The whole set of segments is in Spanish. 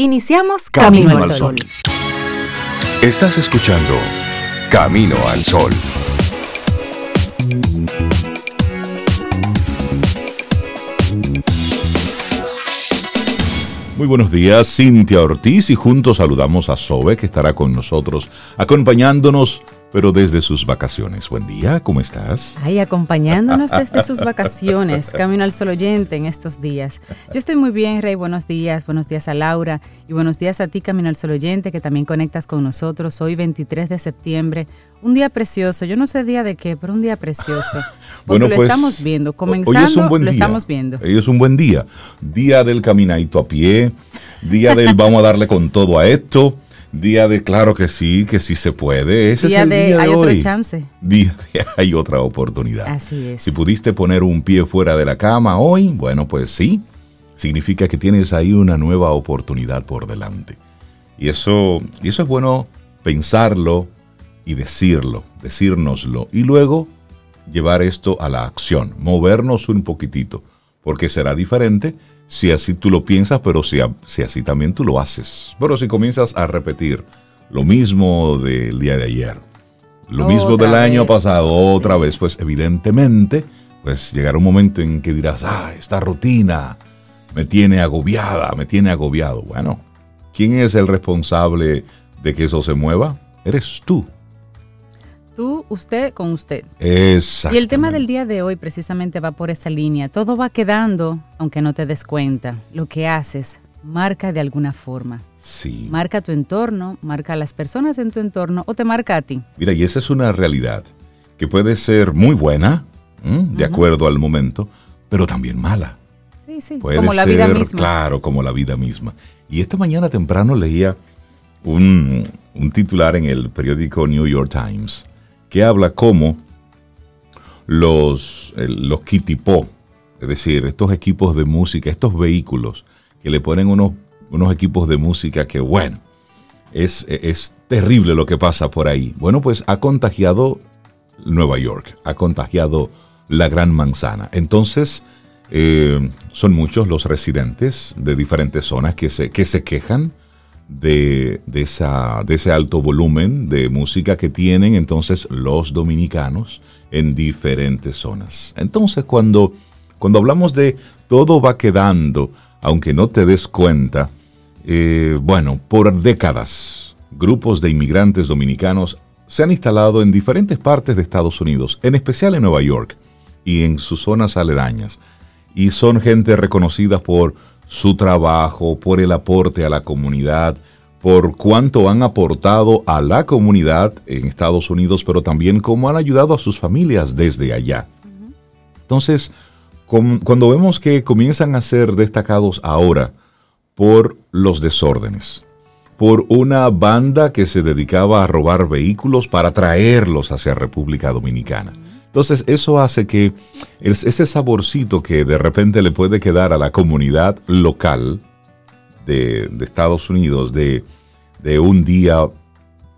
Iniciamos Camino, al Sol. Estás escuchando Camino al Sol. Muy buenos días, Cintia Ortiz, y juntos saludamos a Sobe, que estará con nosotros, acompañándonos pero desde sus vacaciones. Buen día, ¿cómo estás? Ay, acompañándonos desde sus vacaciones, camino al sol oyente en estos días. Yo estoy muy bien, Rey, buenos días, buenos días a Laura y buenos días a ti, camino al sol oyente, que también conectas con nosotros hoy 23 de septiembre. Un día precioso, yo no sé día de qué, pero un día precioso. Porque bueno, lo pues, estamos viendo, comenzando lo estamos viendo. Hoy es un buen día, día del caminadito a pie, día del vamos a darle con todo a esto Día de claro que sí, que sí se puede. Ese día es el de, día hay otra chance. Día de hay otra oportunidad. Así es. Si pudiste poner un pie fuera de la cama hoy, bueno, pues sí, significa que tienes ahí una nueva oportunidad por delante. Y eso, y eso es bueno pensarlo y decirlo, decírnoslo. Y luego llevar esto a la acción, movernos un poquitito, porque será diferente si así tú lo piensas, pero si, si así también tú lo haces. Pero si comienzas a repetir lo mismo del día de ayer, lo mismo del año pasado, otra vez, pues evidentemente, pues llegará un momento en que dirás, ah, esta rutina me tiene agobiada, me tiene agobiado. Bueno, ¿quién es el responsable de que eso se mueva? Eres tú tú, usted con usted. Exacto. Y el tema del día de hoy precisamente va por esa línea. Todo va quedando, aunque no te des cuenta. Lo que haces marca de alguna forma. Sí. Marca tu entorno, marca a las personas en tu entorno o te marca a ti. Mira, y esa es una realidad que puede ser muy buena, de acuerdo al momento, pero también mala. Sí, sí, como la vida misma. Claro, como la vida misma. Y esta mañana temprano leía un, un titular en el periódico New York Times que habla cómo los, los kitipó, es decir, estos equipos de música, estos vehículos que le ponen unos, unos equipos de música que, bueno, es, es terrible lo que pasa por ahí. Bueno, pues ha contagiado Nueva York, ha contagiado la Gran Manzana. Entonces, eh, son muchos los residentes de diferentes zonas que se, que se quejan de, esa, de ese alto volumen de música que tienen entonces los dominicanos en diferentes zonas. Entonces cuando, cuando hablamos de todo va quedando, aunque no te des cuenta, eh, bueno, por décadas grupos de inmigrantes dominicanos se han instalado en diferentes partes de Estados Unidos, en especial en Nueva York y en sus zonas aledañas. Y son gente reconocida por su trabajo, por el aporte a la comunidad, por cuánto han aportado a la comunidad en Estados Unidos, pero también cómo han ayudado a sus familias desde allá. Entonces, cuando vemos que comienzan a ser destacados ahora por los desórdenes, por una banda que se dedicaba a robar vehículos para traerlos hacia República Dominicana, entonces eso hace que ese saborcito que de repente le puede quedar a la comunidad local de, Estados Unidos, de, un día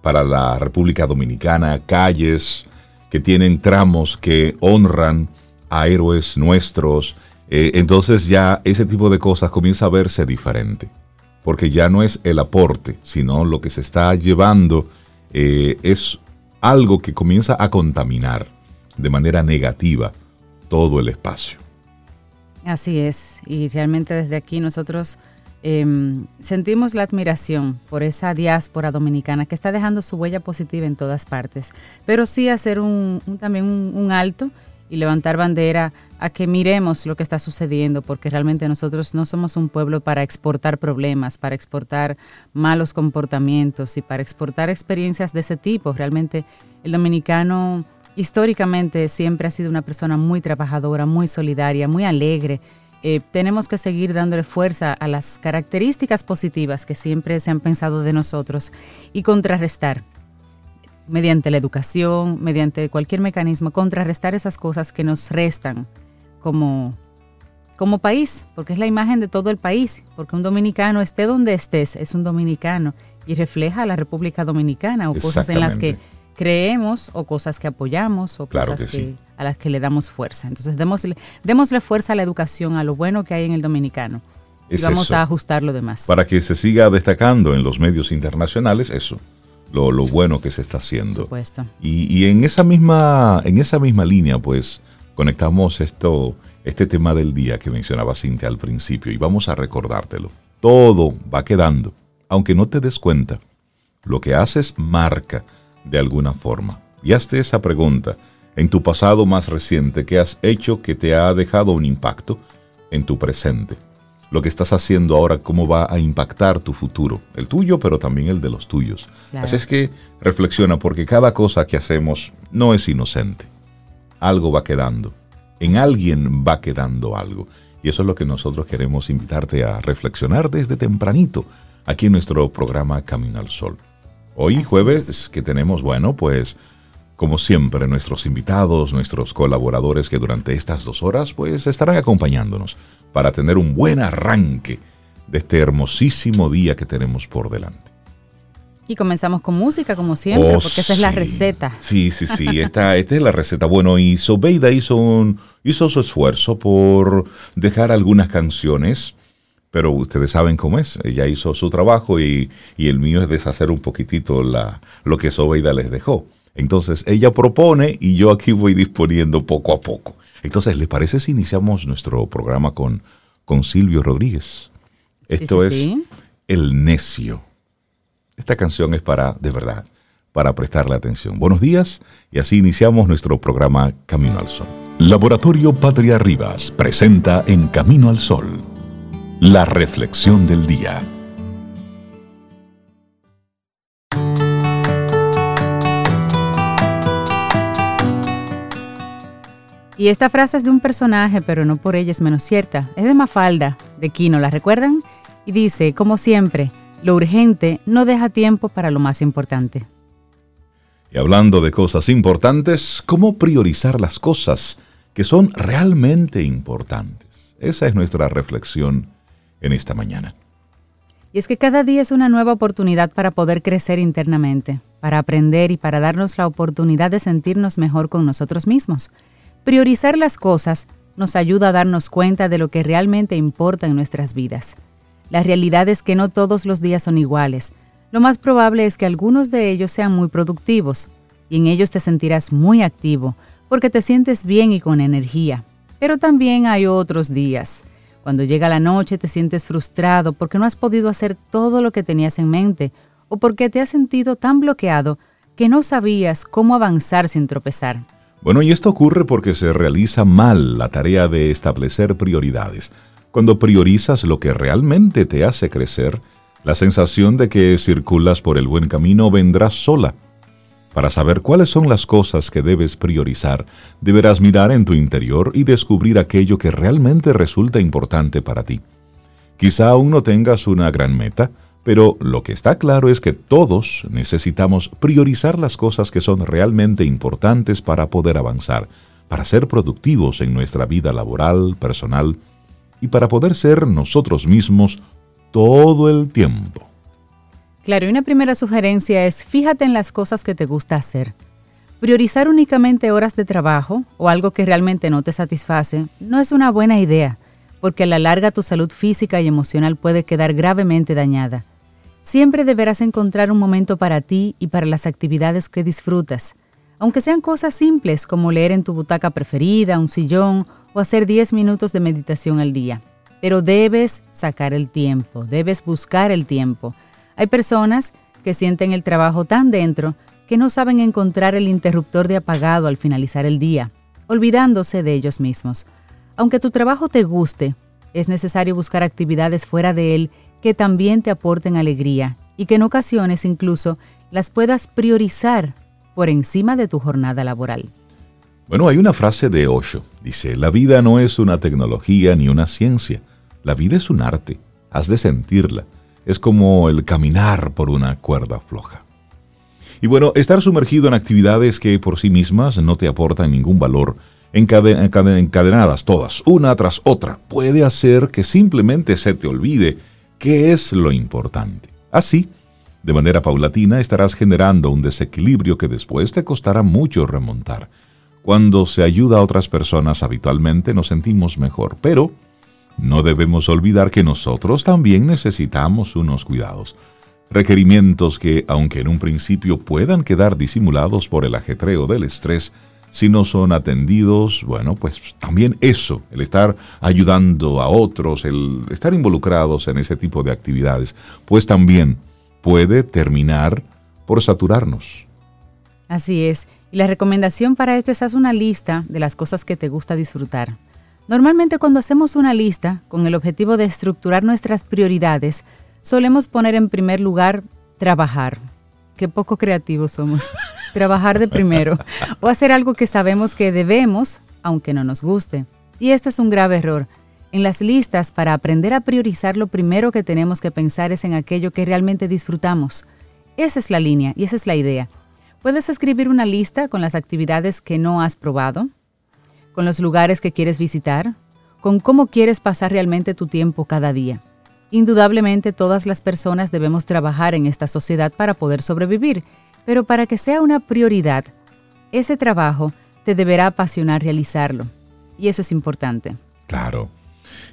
para la República Dominicana, calles que tienen tramos que honran a héroes nuestros, eh, entonces ya ese tipo de cosas comienza a verse diferente, porque ya no es el aporte, sino lo que se está llevando eh, es algo que comienza a contaminar de manera negativa todo el espacio. Así es, y realmente desde aquí nosotros em, sentimos la admiración por esa diáspora dominicana que está dejando su huella positiva en todas partes, pero sí hacer un, también un, alto y levantar bandera a que miremos lo que está sucediendo, porque realmente nosotros no somos un pueblo para exportar problemas, para exportar malos comportamientos y para exportar experiencias de ese tipo. Realmente el dominicano históricamente siempre ha sido una persona muy trabajadora, muy solidaria, muy alegre. Eh, tenemos que seguir dándole fuerza a las características positivas que siempre se han pensado de nosotros y contrarrestar mediante la educación, mediante cualquier mecanismo, contrarrestar esas cosas que nos restan como, como país, porque es la imagen de todo el país, porque un dominicano, esté donde estés, es un dominicano y refleja a la República Dominicana o cosas en las que creemos o cosas que apoyamos o cosas que, a las que le damos fuerza. Entonces, démosle, démosle fuerza a la educación, a lo bueno que hay en el dominicano. y vamos a ajustar lo demás. Para que se siga destacando en los medios internacionales, eso, lo, lo bueno que se está haciendo. Por supuesto. Y, y, en, esa misma, en esa misma línea, pues, conectamos esto, este tema del día que mencionaba Cintia al principio y vamos a recordártelo. Todo va quedando, aunque no te des cuenta. Lo que haces marca de alguna forma. Y hazte esa pregunta en tu pasado más reciente, ¿qué has hecho que te ha dejado un impacto en tu presente? Lo que estás haciendo ahora, cómo va a impactar tu futuro, el tuyo, pero también el de los tuyos. Claro. Así es que reflexiona, porque cada cosa que hacemos no es inocente. Algo va quedando. En alguien va quedando algo. Y eso es lo que nosotros queremos invitarte a reflexionar desde tempranito, aquí en nuestro programa Camino al Sol. Hoy Así jueves es. que tenemos, bueno, pues como siempre, nuestros invitados, nuestros colaboradores que durante estas dos horas pues estarán acompañándonos para tener un buen arranque de este hermosísimo día que tenemos por delante. Y comenzamos con música, como siempre, oh, porque esa sí. es la receta. Sí, sí, sí, esta, esta es la receta. Bueno, y Sobeida hizo, un, hizo su esfuerzo por dejar algunas canciones, pero ustedes saben cómo es. Ella hizo su trabajo y, y el mío es deshacer un poquitito la, lo que Sobeida les dejó. Entonces ella propone y yo aquí voy disponiendo poco a poco. Entonces, ¿le parece si iniciamos nuestro programa con, con Silvio Rodríguez? Esto sí, sí, es sí. El Necio. Esta canción es para, de verdad, para prestarle atención. Buenos días y así iniciamos nuestro programa Camino al Sol. Laboratorio Patria Rivas presenta en Camino al Sol la reflexión del día. Y esta frase es de un personaje, pero no por ella es menos cierta. Es de Mafalda, de Quino, ¿la recuerdan? Y dice, como siempre, lo urgente no deja tiempo para lo más importante. Y hablando de cosas importantes, ¿cómo priorizar las cosas que son realmente importantes? Esa es nuestra reflexión en esta mañana. Y es que cada día es una nueva oportunidad para poder crecer internamente, para aprender y para darnos la oportunidad de sentirnos mejor con nosotros mismos. Priorizar las cosas nos ayuda a darnos cuenta de lo que realmente importa en nuestras vidas. La realidad es que no todos los días son iguales. Lo más probable es que algunos de ellos sean muy productivos, y en ellos te sentirás muy activo, porque te sientes bien y con energía. Pero también hay otros días. Cuando llega la noche te sientes frustrado porque no has podido hacer todo lo que tenías en mente, o porque te has sentido tan bloqueado que no sabías cómo avanzar sin tropezar. Bueno, y esto ocurre porque se realiza mal la tarea de establecer prioridades. Cuando priorizas lo que realmente te hace crecer, la sensación de que circulas por el buen camino vendrá sola. Para saber cuáles son las cosas que debes priorizar, deberás mirar en tu interior y descubrir aquello que realmente resulta importante para ti. Quizá aún no tengas una gran meta, pero lo que está claro es que todos necesitamos priorizar las cosas que son realmente importantes para poder avanzar, para ser productivos en nuestra vida laboral, personal y para poder ser nosotros mismos todo el tiempo. Claro, una primera sugerencia es fíjate en las cosas que te gusta hacer. Priorizar únicamente horas de trabajo o algo que realmente no te satisface no es una buena idea, porque a la larga tu salud física y emocional puede quedar gravemente dañada. Siempre deberás encontrar un momento para ti y para las actividades que disfrutas, aunque sean cosas simples como leer en tu butaca preferida, un sillón o hacer 10 minutos de meditación al día. Pero debes sacar el tiempo, debes buscar el tiempo. Hay personas que sienten el trabajo tan dentro que no saben encontrar el interruptor de apagado al finalizar el día, olvidándose de ellos mismos. Aunque tu trabajo te guste, es necesario buscar actividades fuera de él que también te aporten alegría y que en ocasiones incluso las puedas priorizar por encima de tu jornada laboral. Bueno, hay una frase de Osho. Dice, la vida no es una tecnología ni una ciencia. La vida es un arte. Has de sentirla. Es como el caminar por una cuerda floja. Y bueno, estar sumergido en actividades que por sí mismas no te aportan ningún valor, encadenadas todas, una tras otra, puede hacer que simplemente se te olvide qué es lo importante. Así, de manera paulatina estarás generando un desequilibrio que después te costará mucho remontar. Cuando se ayuda a otras personas habitualmente nos sentimos mejor, pero no debemos olvidar que nosotros también necesitamos unos cuidados. Requerimientos que, aunque en un principio puedan quedar disimulados por el ajetreo del estrés, si no son atendidos, bueno, pues también eso, el estar ayudando a otros, el estar involucrados en ese tipo de actividades, pues también puede terminar por saturarnos. Así es. Y la recomendación para esto es haz una lista de las cosas que te gusta disfrutar. Normalmente cuando hacemos una lista con el objetivo de estructurar nuestras prioridades, solemos poner en primer lugar trabajar. Qué poco creativos somos. trabajar de primero. O hacer algo que sabemos que debemos, aunque no nos guste. Y esto es un grave error. En las listas, para aprender a priorizar, lo primero que tenemos que pensar es en aquello que realmente disfrutamos. Esa es la línea y esa es la idea. Puedes escribir una lista con las actividades que no has probado, con los lugares que quieres visitar, con cómo quieres pasar realmente tu tiempo cada día. Indudablemente todas las personas debemos trabajar en esta sociedad para poder sobrevivir, pero para que sea una prioridad, ese trabajo te deberá apasionar realizarlo. Y eso es importante. Claro.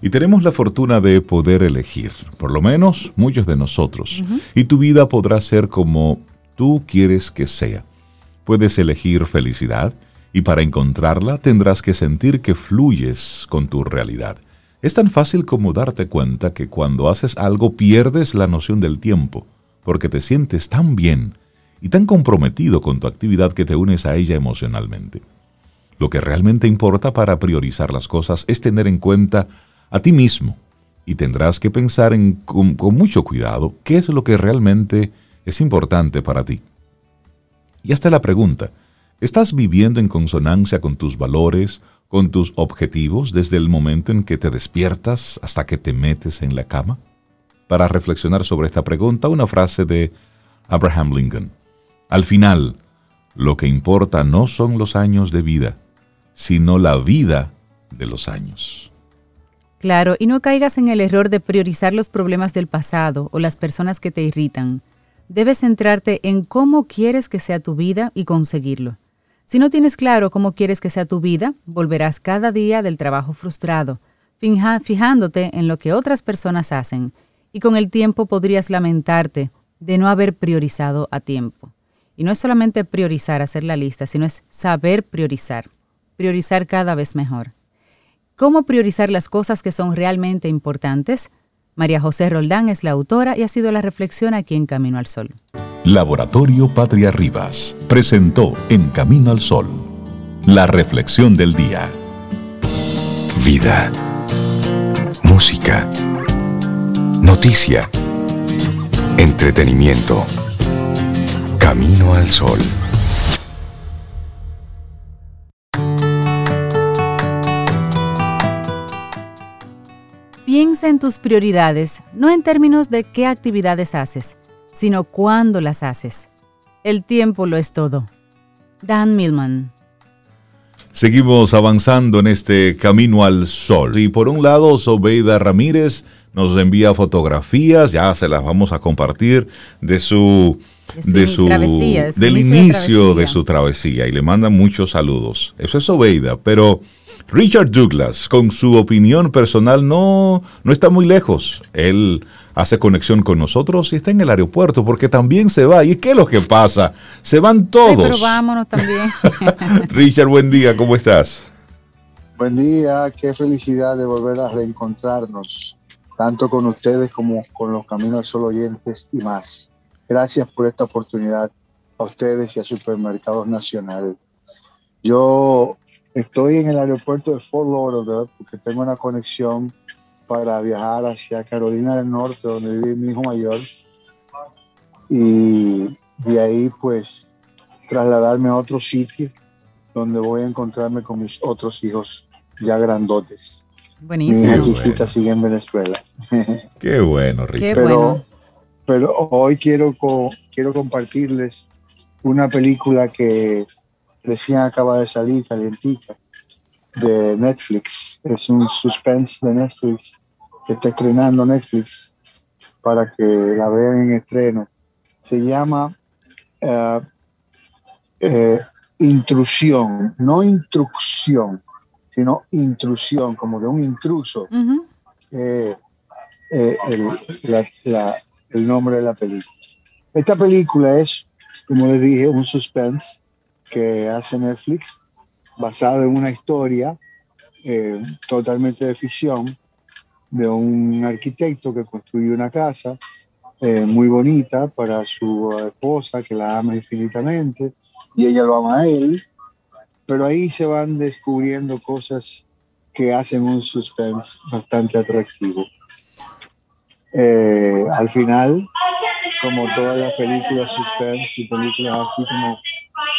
Y tenemos la fortuna de poder elegir, por lo menos muchos de nosotros. Y tu vida podrá ser como tú quieres que sea. Puedes elegir felicidad y para encontrarla tendrás que sentir que fluyes con tu realidad. Es tan fácil como darte cuenta que cuando haces algo pierdes la noción del tiempo, porque te sientes tan bien y tan comprometido con tu actividad que te unes a ella emocionalmente. Lo que realmente importa para priorizar las cosas es tener en cuenta a ti mismo y tendrás que pensar en, con, con mucho cuidado qué es lo que realmente es importante para ti. Y hasta la pregunta, ¿estás viviendo en consonancia con tus valores, con tus objetivos desde el momento en que te despiertas hasta que te metes en la cama? Para reflexionar sobre esta pregunta, una frase de Abraham Lincoln. Al final, lo que importa no son los años de vida, sino la vida de los años. Claro, y no caigas en el error de priorizar los problemas del pasado o las personas que te irritan debes centrarte en cómo quieres que sea tu vida y conseguirlo. Si no tienes claro cómo quieres que sea tu vida, volverás cada día del trabajo frustrado, fijándote en lo que otras personas hacen, y con el tiempo podrías lamentarte de no haber priorizado a tiempo. Y no es solamente priorizar, hacer la lista, sino es saber priorizar, priorizar cada vez mejor. ¿Cómo priorizar las cosas que son realmente importantes? María José Roldán es la autora y ha sido la reflexión aquí en Camino al Sol. Laboratorio Patria Rivas presentó En Camino al Sol la reflexión del día. Vida. Música. Noticia. Entretenimiento. Camino al Sol. Piensa en tus prioridades, no en términos de qué actividades haces, sino cuándo las haces. El tiempo lo es todo. Dan Millman. Seguimos avanzando en este camino al sol. Y por un lado, Sobeida Ramírez nos envía fotografías, ya se las vamos a compartir de su de su, del inicio de, de, su travesía y le manda muchos saludos. Eso es Sobeida, pero Richard Douglas, con su opinión personal, no, no está muy lejos. Él hace conexión con nosotros y está en el aeropuerto porque también se va. ¿Y qué es lo que pasa? Se van todos. pero vámonos también. Richard, buen día, ¿cómo estás? Buen día, qué felicidad de volver a reencontrarnos, tanto con ustedes como con los Caminos al Sol oyentes y más. Gracias por esta oportunidad a ustedes y a Supermercados Nacional. Yo Estoy en el aeropuerto de Fort Lauderdale porque tengo una conexión para viajar hacia Carolina del Norte, donde vive mi hijo mayor. Y de ahí, pues, trasladarme a otro sitio donde voy a encontrarme con mis otros hijos ya grandotes. Buenísimo. Mi hija chiquita sigue en Venezuela. Qué bueno, Richard. Pero, pero hoy quiero, quiero compartirles una película que recién acaba de salir, calientica, de Netflix. Es un suspense de Netflix que está estrenando Netflix para que la vean en estreno. Se llama uh, eh, Intrusión, no instrucción, sino intrusión, como de un intruso eh, eh, el, nombre de la película. Esta película es, como les dije, un suspense que hace Netflix basado en una historia eh, totalmente de ficción de un arquitecto que construyó una casa muy bonita para su esposa que la ama infinitamente y ella lo ama a él, pero ahí se van descubriendo cosas que hacen un suspense bastante atractivo. Eh, al final, como todas las películas suspense y películas así como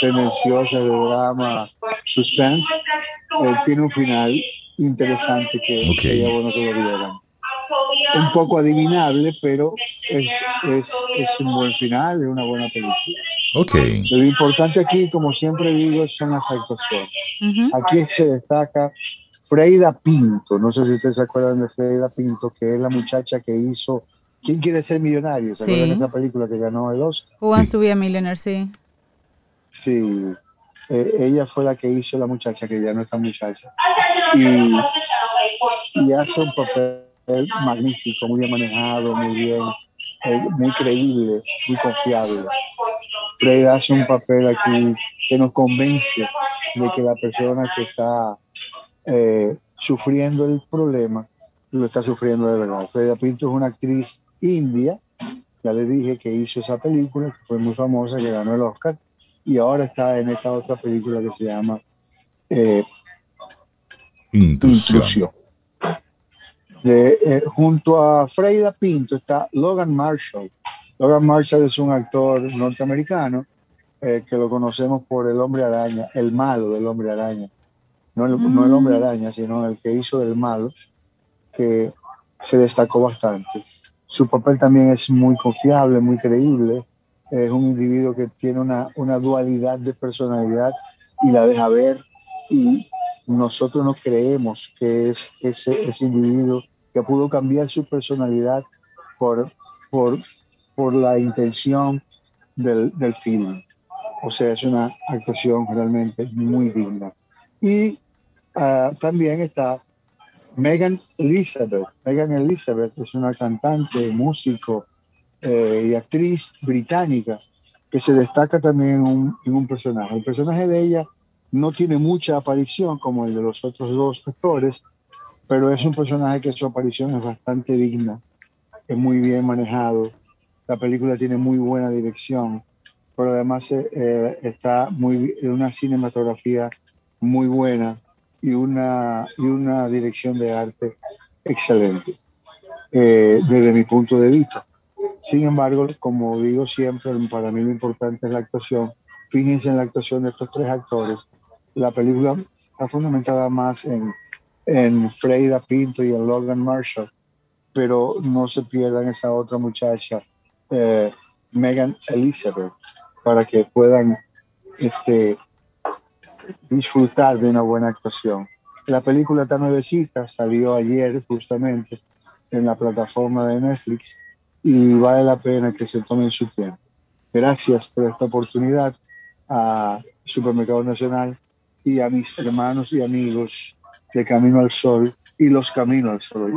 tendenciosas de drama suspense, eh, tiene un final interesante que sería bueno que lo vieran. Un poco adivinable, pero es, es, es un buen final, es una buena película. Okay. Lo importante aquí, como siempre digo, son las actuaciones. Aquí se destaca Freida Pinto, no sé si ustedes se acuerdan de Freida Pinto, que es la muchacha que hizo ¿Quién quiere ser millonario? ¿Se acuerdan de esa película que ganó el Oscar? Who Wants to be a Millionaire, sí. Sí, eh, ella fue la que hizo la muchacha, que ya no está muchacha. Y, y hace un papel magnífico, muy bien manejado, muy bien, eh, muy creíble, muy confiable. Freida hace un papel aquí que nos convence de que la persona que está eh, sufriendo el problema, lo está sufriendo de verdad. Freda Pinto es una actriz india, ya le dije que hizo esa película, que fue muy famosa, que ganó el Oscar, y ahora está en esta otra película que se llama eh, Intrusión. Eh, junto a Freida Pinto está Logan Marshall. Logan Marshall es un actor norteamericano que lo conocemos por El Hombre Araña, el malo del Hombre Araña no el, hombre mm. araña, sino el que hizo del malo, que se destacó bastante. Su papel también es muy confiable, muy creíble. Es un individuo que tiene una, una dualidad de personalidad y la deja ver. Y nosotros no creemos que es ese, ese individuo que pudo cambiar su personalidad por, por, por la intención del, del film. O sea, es una actuación realmente muy digna. Y Ah, también está Megan Elizabeth. Megan Elizabeth es una cantante, músico eh, y actriz británica que se destaca también en un, en un, personaje. El personaje de ella no tiene mucha aparición como el de los otros dos actores, pero es un personaje que su aparición es bastante digna, es muy bien manejado. La película tiene muy buena dirección, pero además eh, está muy, una cinematografía muy buena y una, y una dirección de arte excelente, eh, desde mi punto de vista. Sin embargo, como digo siempre, para mí lo importante es la actuación. Fíjense en la actuación de estos tres actores. La película está fundamentada más en, en Freida Pinto y en Logan Marshall, pero no se pierdan esa otra muchacha, eh, Megan Elizabeth, para que puedan este, disfrutar de una buena actuación. La película está nuevecita, salió ayer justamente en la plataforma de Netflix y vale la pena que se tomen su tiempo. Gracias por esta oportunidad a Supermercado Nacional y a mis hermanos y amigos de Camino al Sol y los Caminos al Sol.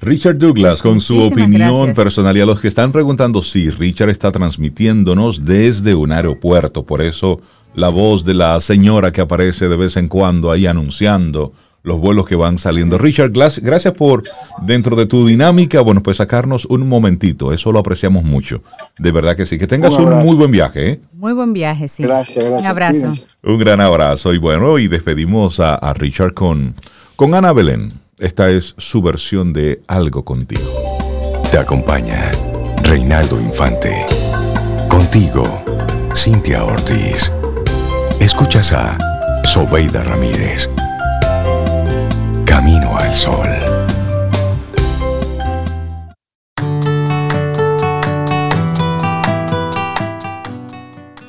Richard Douglas con su opinión personal y a los que están preguntando si Richard está transmitiéndonos desde un aeropuerto, por eso la voz de la señora que aparece de vez en cuando ahí anunciando los vuelos que van saliendo. Richard, gracias por, dentro de tu dinámica, bueno, pues sacarnos un momentito. Eso lo apreciamos mucho. De verdad que sí. Que tengas un, muy buen viaje. ¿eh? Muy buen viaje, sí. Gracias, gracias. Un abrazo. Un gran abrazo. Y bueno, y despedimos a, a Richard con, con Ana Belén. Esta es su versión de Algo contigo. Te acompaña Reinaldo Infante. Contigo, Cintia Ortiz. Escuchas a Sobeida Ramírez. Camino al Sol.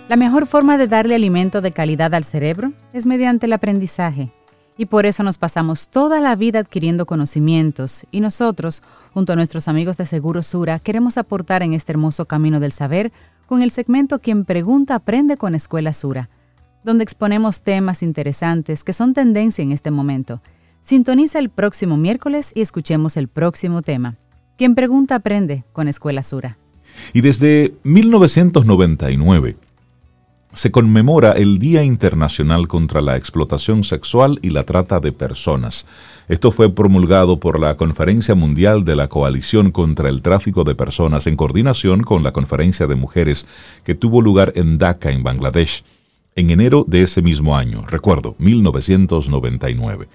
La mejor forma de darle alimento de calidad al cerebro es mediante el aprendizaje. Y por eso nos pasamos toda la vida adquiriendo conocimientos y nosotros, junto a nuestros amigos de Seguro Sura, queremos aportar en este hermoso camino del saber con el segmento Quien pregunta aprende con Escuela Sura donde exponemos temas interesantes que son tendencia en este momento. Sintoniza el próximo miércoles y escuchemos el próximo tema. Quien pregunta aprende con Escuela Sura. Y desde 1999 se conmemora el Día Internacional contra la Explotación Sexual y la Trata de Personas. Esto fue promulgado por la Conferencia Mundial de la Coalición contra el Tráfico de Personas en coordinación con la Conferencia de Mujeres que tuvo lugar en Dhaka, en Bangladesh, en enero de ese mismo año, recuerdo, 1999.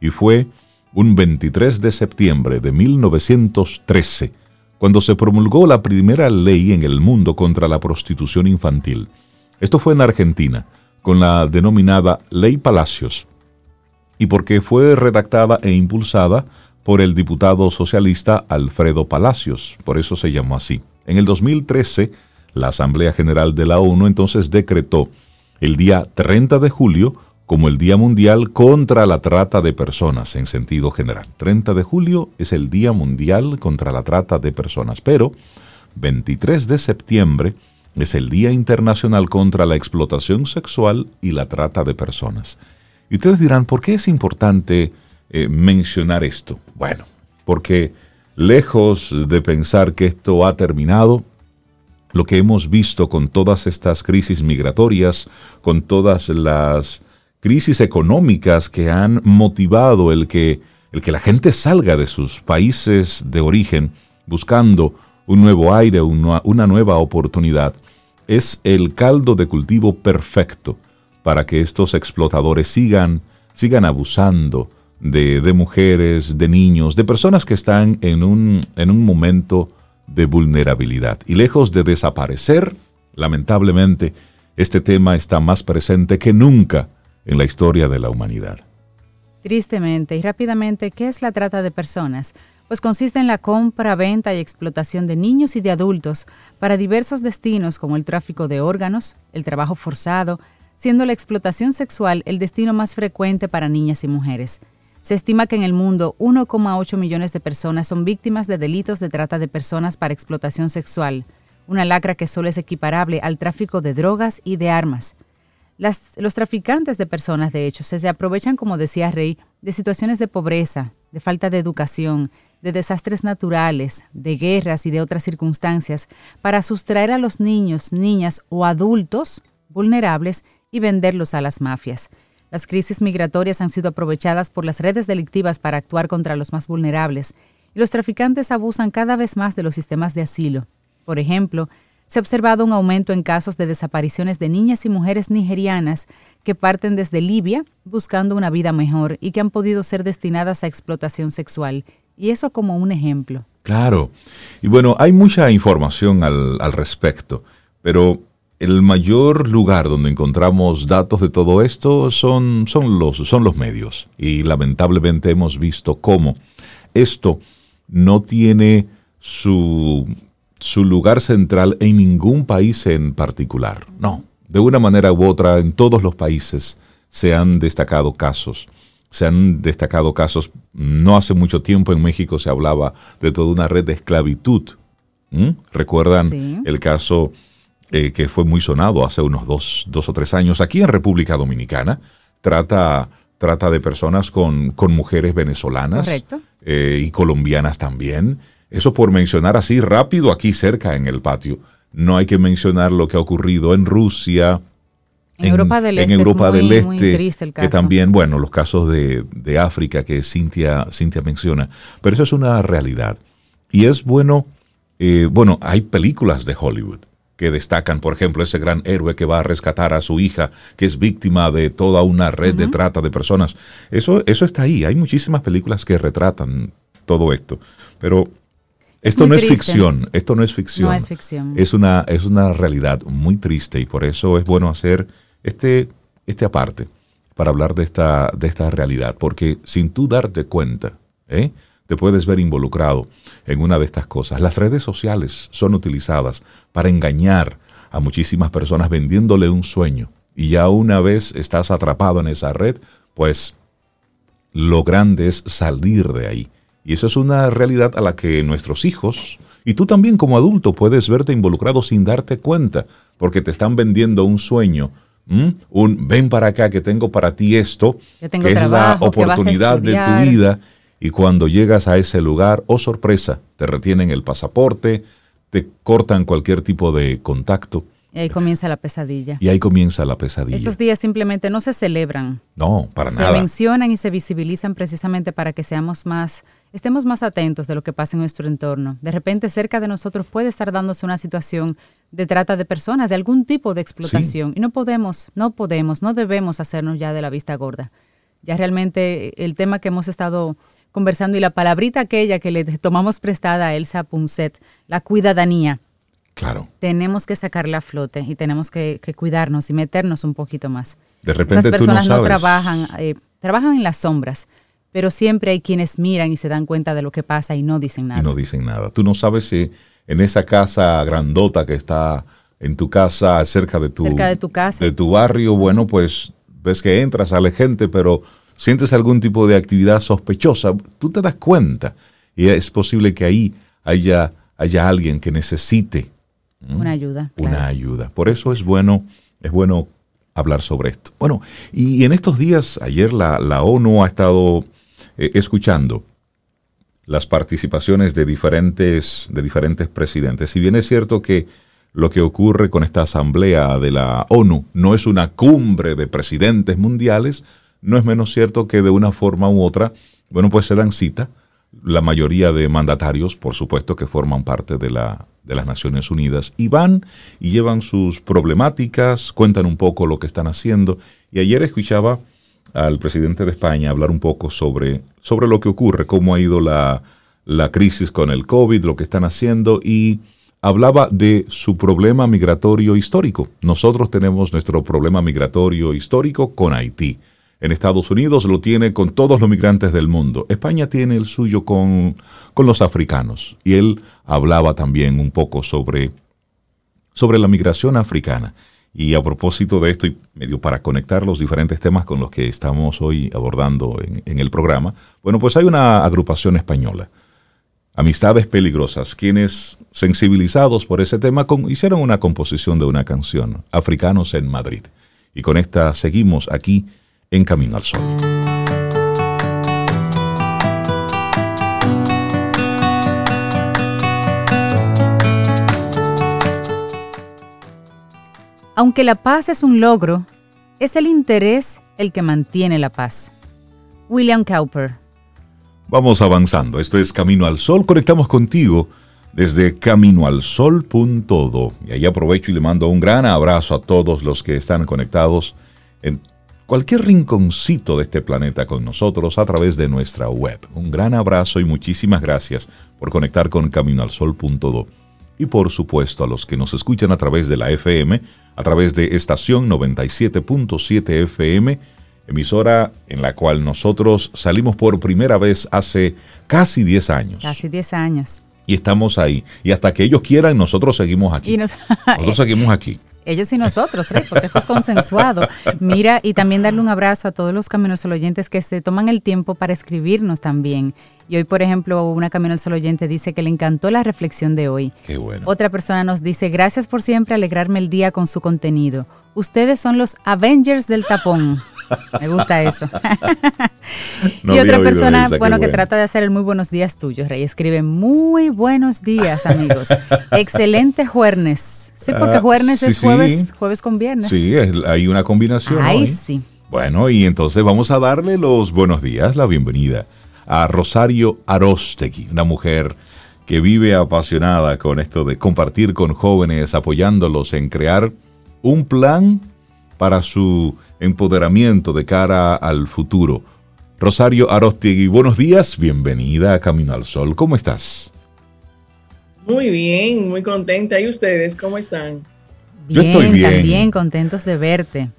Y fue un 23 de septiembre de 1913 cuando se promulgó la primera ley en el mundo contra la prostitución infantil. Esto fue en Argentina, con la denominada Ley Palacios, y porque fue redactada e impulsada por el diputado socialista Alfredo Palacios, por eso se llamó así. En el 2013, la Asamblea General de la ONU entonces decretó el día 30 de julio como el Día Mundial contra la Trata de Personas en sentido general. 30 de julio es el Día Mundial contra la Trata de Personas, pero 23 de septiembre es el Día Internacional contra la Explotación Sexual y la Trata de Personas. Y ustedes dirán, ¿por qué es importante eh, mencionar esto? Bueno, porque lejos de pensar que esto ha terminado, lo que hemos visto con todas estas crisis migratorias, con todas las crisis económicas que han motivado el que, el que la gente salga de sus países de origen buscando un nuevo aire, una, una nueva oportunidad, es el caldo de cultivo perfecto para que estos explotadores sigan, sigan abusando de, de, mujeres, de niños, de personas que están en un, en un momento de vulnerabilidad. Y lejos de desaparecer, lamentablemente, este tema está más presente que nunca en la historia de la humanidad. Tristemente y rápidamente, ¿qué es la trata de personas? Pues consiste en la compra, venta y explotación de niños y de adultos para diversos destinos como el tráfico de órganos, el trabajo forzado, siendo la explotación sexual el destino más frecuente para niñas y mujeres. Se estima que en el mundo 1,8 millones de personas son víctimas de delitos de trata de personas para explotación sexual, una lacra que solo es equiparable al tráfico de drogas y de armas los traficantes de personas, de hecho, se, aprovechan, como decía Rey, de situaciones de pobreza, de falta de educación, de desastres naturales, de guerras y de otras circunstancias para sustraer a los niños, niñas o adultos vulnerables y venderlos a las mafias. Las crisis migratorias han sido aprovechadas por las redes delictivas para actuar contra los más vulnerables y los traficantes abusan cada vez más de los sistemas de asilo. Por ejemplo, se ha observado un aumento en casos de desapariciones de niñas y mujeres nigerianas que parten desde Libia buscando una vida mejor y que han podido ser destinadas a explotación sexual. Y eso como un ejemplo. Claro. Y bueno, hay mucha información al, respecto, pero el mayor lugar donde encontramos datos de todo esto son, son, los, son los medios. Y lamentablemente hemos visto cómo esto no tiene su su lugar central en ningún país en particular. No, de una manera u otra, en todos los países se han destacado casos. Se han destacado casos, no hace mucho tiempo en México se hablaba de toda una red de esclavitud. ¿Recuerdan el caso eh, que fue muy sonado hace unos dos, dos, o tres años aquí en República Dominicana? Trata, trata de personas con, con mujeres venezolanas eh, y colombianas también eso por mencionar así rápido aquí cerca en el patio. No hay que mencionar lo que ha ocurrido en Rusia, en, Europa del Este, Europa del este que también, bueno, los casos de, África que Cintia, Cintia menciona, pero eso es una realidad. Y es bueno, eh, bueno, hay películas de Hollywood que destacan, por ejemplo, ese gran héroe que va a rescatar a su hija, que es víctima de toda una red de trata de personas. Eso, eso está ahí. Hay muchísimas películas que retratan todo esto. Pero esto no es ficción, esto no es ficción. No es ficción. Es una, es una realidad muy triste y por eso es bueno hacer este, este aparte para hablar de esta, de esta realidad, porque sin tú darte cuenta, ¿eh? te puedes ver involucrado en una de estas cosas. Las redes sociales son utilizadas para engañar a muchísimas personas vendiéndole un sueño y ya una vez estás atrapado en esa red, pues lo grande es salir de ahí y eso es una realidad a la que nuestros hijos y tú también como adulto puedes verte involucrado sin darte cuenta, porque te están vendiendo un sueño un ven para acá que tengo para ti esto, tengo que es la oportunidad de tu vida. Y cuando llegas a ese lugar, oh sorpresa, te retienen el pasaporte, te cortan cualquier tipo de contacto Y ahí comienza la pesadilla. y ahí comienza la pesadilla. Estos días simplemente no se celebran. no, para se nada. mencionan y se visibilizan precisamente para que seamos más, estemos más atentos de lo que pasa en nuestro entorno. De repente cerca de nosotros puede estar dándose una situación de trata de personas, de algún tipo de explotación. Y no podemos, no podemos, no debemos hacernos ya de la vista gorda. Ya realmente el tema que hemos estado conversando y la palabrita aquella que le tomamos prestada a Elsa Punset, la cuidadanía, Claro. tenemos que sacarla a flote y tenemos que, que cuidarnos y meternos un poquito más. De repente Esas tú no personas no, sabes. trabajan, eh, trabajan en las sombras, pero siempre hay quienes miran y se dan cuenta de lo que pasa y no dicen nada. y no dicen nada. Tú no sabes si en esa casa grandota que está en tu casa, cerca de tu, Cerca de tu casa. de tu barrio, bueno, pues ves que entra, sale gente, pero sientes algún tipo de actividad sospechosa, tú te das cuenta y es posible que ahí haya, haya alguien que necesite Una ayuda. una claro. ayuda. Por eso es bueno, es bueno hablar sobre esto. Bueno, y en estos días, ayer la, la ONU ha estado eh, escuchando las participaciones de diferentes, de diferentes presidentes. Si bien es cierto que lo que ocurre con esta asamblea de la ONU no es una cumbre de presidentes mundiales, no es menos cierto que de una forma u otra, bueno, pues se dan cita la mayoría de mandatarios, por supuesto, que forman parte de, la, de las Naciones Unidas, y van y llevan sus problemáticas, cuentan un poco lo que están haciendo. Y ayer escuchaba al presidente de España hablar un poco sobre, sobre lo que ocurre, cómo ha ido la, la crisis con el COVID, lo que están haciendo, y hablaba de su problema migratorio histórico. Nosotros tenemos nuestro problema migratorio histórico con Haití. En Estados Unidos lo tiene con todos los migrantes del mundo. España tiene el suyo con, con los africanos. Y él hablaba también un poco sobre, sobre la migración africana. Y a propósito de esto, y medio para conectar los diferentes temas con los que estamos hoy abordando en, el programa, bueno, pues hay una agrupación española, Amistades Peligrosas, quienes, sensibilizados por ese tema, hicieron una composición de una canción, Africanos en Madrid. Y con esta seguimos aquí en Camino al Sol. Aunque la paz es un logro, es el interés el que mantiene la paz. William Cowper. Vamos avanzando. Esto es Camino al Sol. Conectamos contigo desde caminoalsol.do. Y ahí aprovecho y le mando un gran abrazo a todos los que están conectados en cualquier rinconcito de este planeta con nosotros a través de nuestra web. Un gran abrazo y muchísimas gracias por conectar con caminoalsol.do. Y por supuesto a los que nos escuchan a través de la FM, a través de estación 97.7 FM, emisora en la cual nosotros salimos por primera vez hace casi 10 años. Casi 10 años. Y estamos ahí. Y hasta que ellos quieran, nosotros seguimos aquí. Y nos- nosotros seguimos aquí. Ellos y nosotros, Rey, porque esto es consensuado. Mira, y también darle un abrazo a todos los Caminos al Oyentes que se toman el tiempo para escribirnos también. Y hoy, por ejemplo, una Camino al Sol Oyente dice que le encantó la reflexión de hoy. Qué bueno. Otra persona nos dice, gracias por siempre alegrarme el día con su contenido. Ustedes son los Avengers del tapón. Me gusta eso. No y otra persona, esa, bueno, que bueno. trata de hacer el muy buenos días tuyos, Rey. Escribe, muy buenos días, amigos. Excelente jueves. Sí, porque Ah, jueves sí, es sí. jueves, jueves con viernes. Sí, es- hay una combinación. Hoy. sí. Bueno, y entonces vamos a darle los buenos días, la bienvenida a Rosario Arostegui, una mujer que vive apasionada con esto de compartir con jóvenes, apoyándolos en crear un plan para su empoderamiento de cara al futuro. Rosario Arostegui, buenos días, bienvenida a Camino al Sol. ¿Cómo estás? Muy bien, muy contenta. ¿Y ustedes cómo están? Yo estoy bien. También contentos de verte.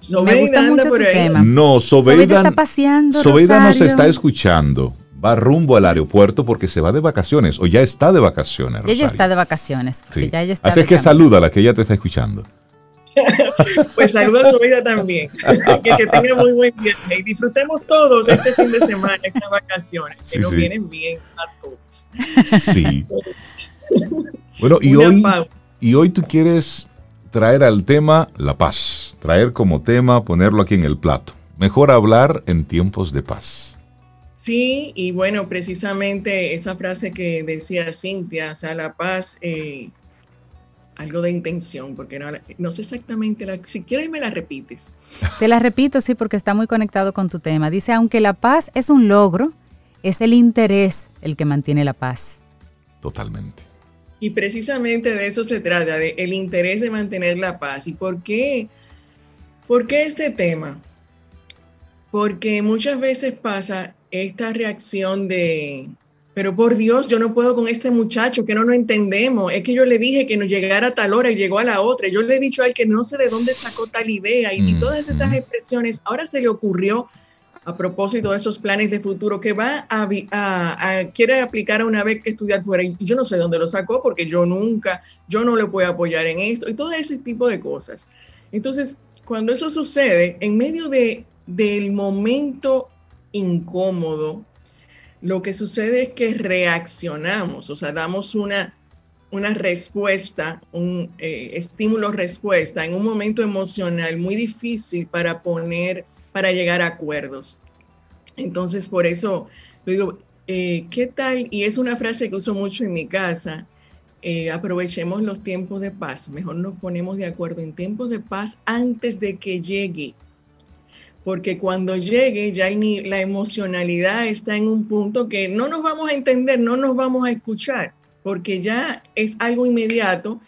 Sobeida Me gusta anda mucho por tu ahí. tema. No, Sobeida Sobeida, está paseando, Sobeida nos Rosario. está escuchando. Va rumbo al aeropuerto porque se va de vacaciones o ya está de vacaciones. Y ella Rosario. está de vacaciones. porque Sí. ya ella está Así es que camino. saluda a la que ella te está escuchando. Pues saludo a Sobeida también. que, que tenga muy buen viernes y disfrutemos todos este fin de semana, estas vacaciones, que Sí, nos sí. vienen bien a todos. Sí. Bueno, y Una hoy, pausa. y hoy tú quieres traer al tema la paz. traer como tema, ponerlo aquí en el plato. Mejor hablar en tiempos de paz. Sí, y bueno, precisamente esa frase que decía Cintia, o sea, la paz, eh, algo de intención, porque no, no sé exactamente, la, si quieres me la repites. Te la repito, sí, porque está muy conectado con tu tema. Dice, aunque la paz es un logro, es el interés el que mantiene la paz. Totalmente. Y precisamente de eso se trata, de el interés de mantener la paz. ¿Y por qué? ¿Por qué este tema? Porque muchas veces pasa esta reacción de, pero por Dios, yo no puedo con este muchacho, que no lo entendemos. Es que yo le dije que no llegara a tal hora y llegó a la otra. Yo le he dicho a él que no sé de dónde sacó tal idea y, y todas esas expresiones. Ahora se le ocurrió a propósito de esos planes de futuro que va a, a, quiere aplicar a una vez que estudiar fuera y yo no sé dónde lo sacó porque yo nunca, yo no le puedo apoyar en esto y todo ese tipo de cosas. Entonces, cuando eso sucede, en medio de, del momento incómodo, lo que sucede es que reaccionamos, o sea, damos una, una respuesta, un eh, estímulo-respuesta en un momento emocional muy difícil para poner para llegar a acuerdos. Entonces, por eso digo, eh, ¿qué tal? Y es una frase que uso mucho en mi casa. Eh, aprovechemos los tiempos de paz. Mejor nos ponemos de acuerdo en tiempos de paz antes de que llegue. Porque cuando llegue ya la emocionalidad está en un punto que no nos vamos a entender, no nos vamos a escuchar, porque ya es algo inmediato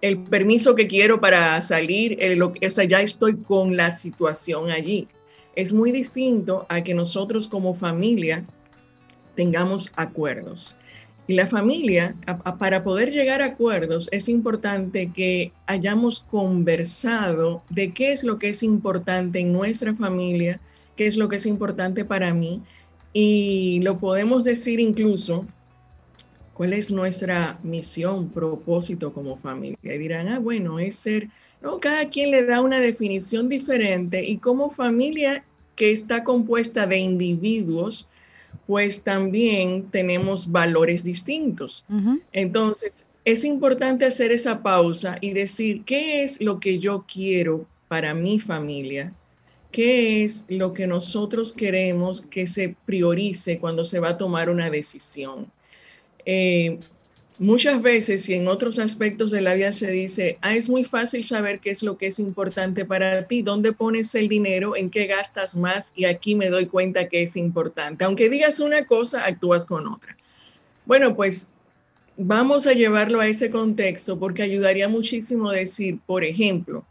el permiso que quiero para salir, o sea, ya estoy con la situación allí es muy distinto a que nosotros como familia tengamos acuerdos. La familia, para poder llegar a acuerdos, es importante que hayamos conversado de qué es lo que es importante en nuestra familia, qué es lo que es importante para mí. Y lo podemos decir incluso cuál es nuestra misión, propósito como familia. Y dirán, ah, bueno, es ser, no, cada quien le da una definición diferente y como familia que está compuesta de individuos, pues también tenemos valores distintos. Entonces, es importante hacer esa pausa y decir, ¿qué es lo que yo quiero para mi familia? ¿Qué es lo que nosotros queremos que se priorice cuando se va a tomar una decisión? Eh, muchas veces y en otros aspectos de la vida se dice, ah, es muy fácil saber qué es lo que es importante para ti, dónde pones el dinero, en qué gastas más y aquí me doy cuenta que es importante. Aunque digas una cosa, actúas con otra. Bueno, pues vamos a llevarlo a ese contexto porque ayudaría muchísimo decir, por ejemplo,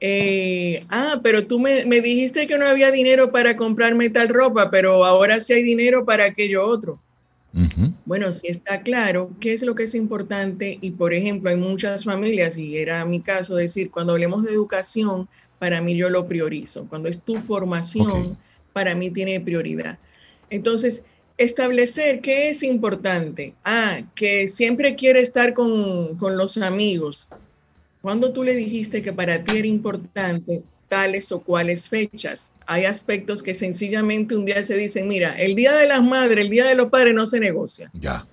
eh, ah, pero tú me, me, dijiste que no había dinero para comprarme tal ropa, pero ahora sí hay dinero para aquello otro. Bueno, si está claro qué es lo que es importante y, por ejemplo, hay muchas familias, y era mi caso decir, cuando hablemos de educación, para mí yo lo priorizo. Cuando es tu formación, para mí tiene prioridad. Entonces, establecer qué es importante. Ah, que siempre quiere estar con, con los amigos. Cuando tú le dijiste que para ti era importante tales o cuales fechas. Hay aspectos que sencillamente un día se dicen, mira, el Día de las Madres, el Día de los Padres no se negocia. Ya.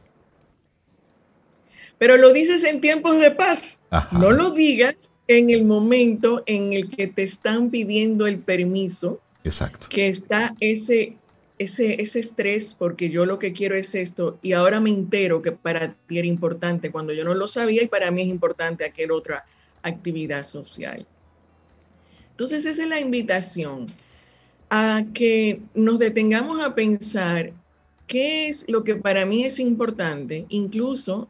Pero lo dices en tiempos de paz. No lo digas en el momento en el que te están pidiendo el permiso. Exacto. Que está ese, ese, ese estrés porque yo lo que quiero es esto y ahora me entero que para ti era importante cuando yo no lo sabía y para mí es importante aquella otra actividad social. Entonces esa es la invitación a que nos detengamos a pensar qué es lo que para mí es importante, incluso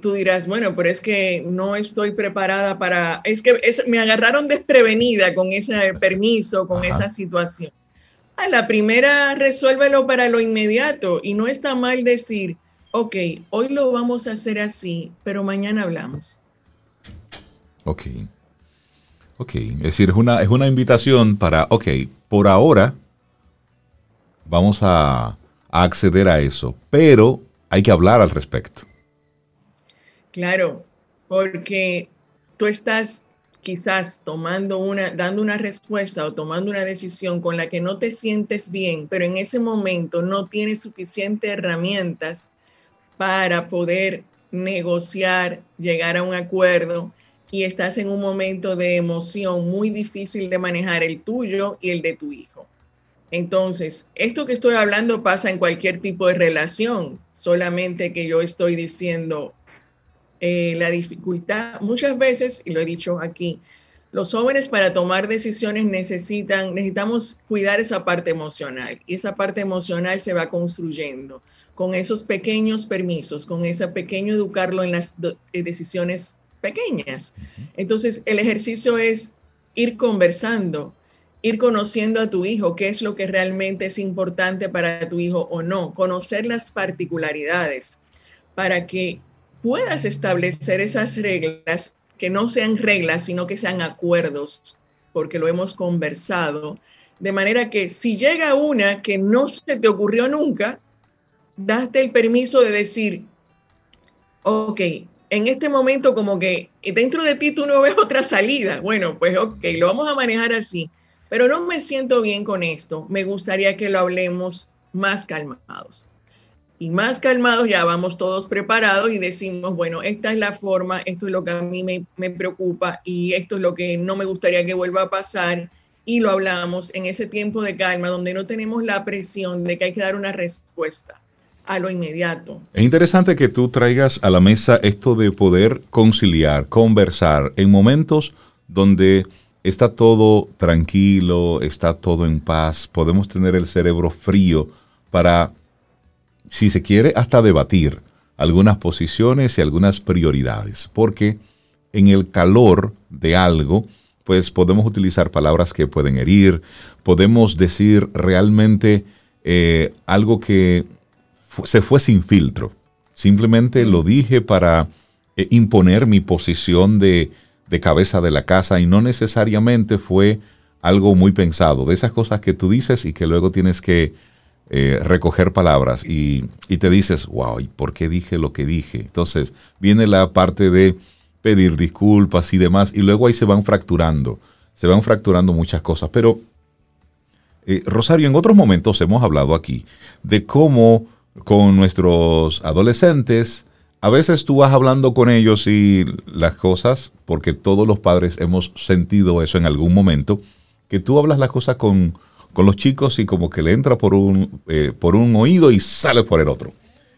tú dirás, bueno, pero es que no estoy preparada para, es que me agarraron desprevenida con ese permiso, con esa situación. A la primera, resuélvelo para lo inmediato y no está mal decir, ok, hoy lo vamos a hacer así, pero mañana hablamos. Ok. Ok, es decir, es una, es una invitación para, ok, por ahora vamos a, acceder a eso, pero hay que hablar al respecto. Claro, porque tú estás quizás tomando una, dando una respuesta o tomando una decisión con la que no te sientes bien, pero en ese momento no tienes suficientes herramientas para poder negociar, llegar a un acuerdo y estás en un momento de emoción muy difícil de manejar el tuyo y el de tu hijo. Entonces, esto que estoy hablando pasa en cualquier tipo de relación, solamente que yo estoy diciendo eh, la dificultad, muchas veces, y lo he dicho aquí, los jóvenes para tomar decisiones necesitan, necesitamos cuidar esa parte emocional y esa parte emocional se va construyendo con esos pequeños permisos, con ese pequeño educarlo en las eh, decisiones pequeñas. Entonces, el ejercicio es ir conversando, ir conociendo a tu hijo, qué es lo que realmente es importante para tu hijo o no, conocer las particularidades para que puedas establecer esas reglas que no sean reglas, sino que sean acuerdos, porque lo hemos conversado, de manera que si llega una que no se te ocurrió nunca, date el permiso de decir, ok, en este momento como que dentro de ti tú no ves otra salida. Bueno, pues ok, lo vamos a manejar así, pero no me siento bien con esto. Me gustaría que lo hablemos más calmados y más calmados, ya vamos todos preparados y decimos, bueno, esta es la forma, esto es lo que a mí me, me, preocupa y esto es lo que no me gustaría que vuelva a pasar. Y lo hablamos en ese tiempo de calma, donde no tenemos la presión de que hay que dar una respuesta a lo inmediato. Es interesante que tú traigas a la mesa esto de poder conciliar, conversar en momentos donde está todo tranquilo, está todo en paz, podemos tener el cerebro frío para si se quiere, hasta debatir algunas posiciones y algunas prioridades, porque en el calor de algo, pues podemos utilizar palabras que pueden herir, podemos decir realmente eh, algo que se fue sin filtro. Simplemente lo dije para eh, imponer mi posición de, de cabeza de la casa y no necesariamente fue algo muy pensado, de esas cosas que tú dices y que luego tienes que eh, recoger palabras y, te dices, wow, ¿y por qué dije lo que dije? Entonces viene la parte de pedir disculpas y demás, y luego ahí se van fracturando, se van fracturando muchas cosas. Pero, eh, Rosario, en otros momentos hemos hablado aquí de cómo con nuestros adolescentes, a veces tú vas hablando con ellos y las cosas, porque todos los padres hemos sentido eso en algún momento, que tú hablas las cosas con, con los chicos y como que le entra por un, eh, por un oído y sale por el otro.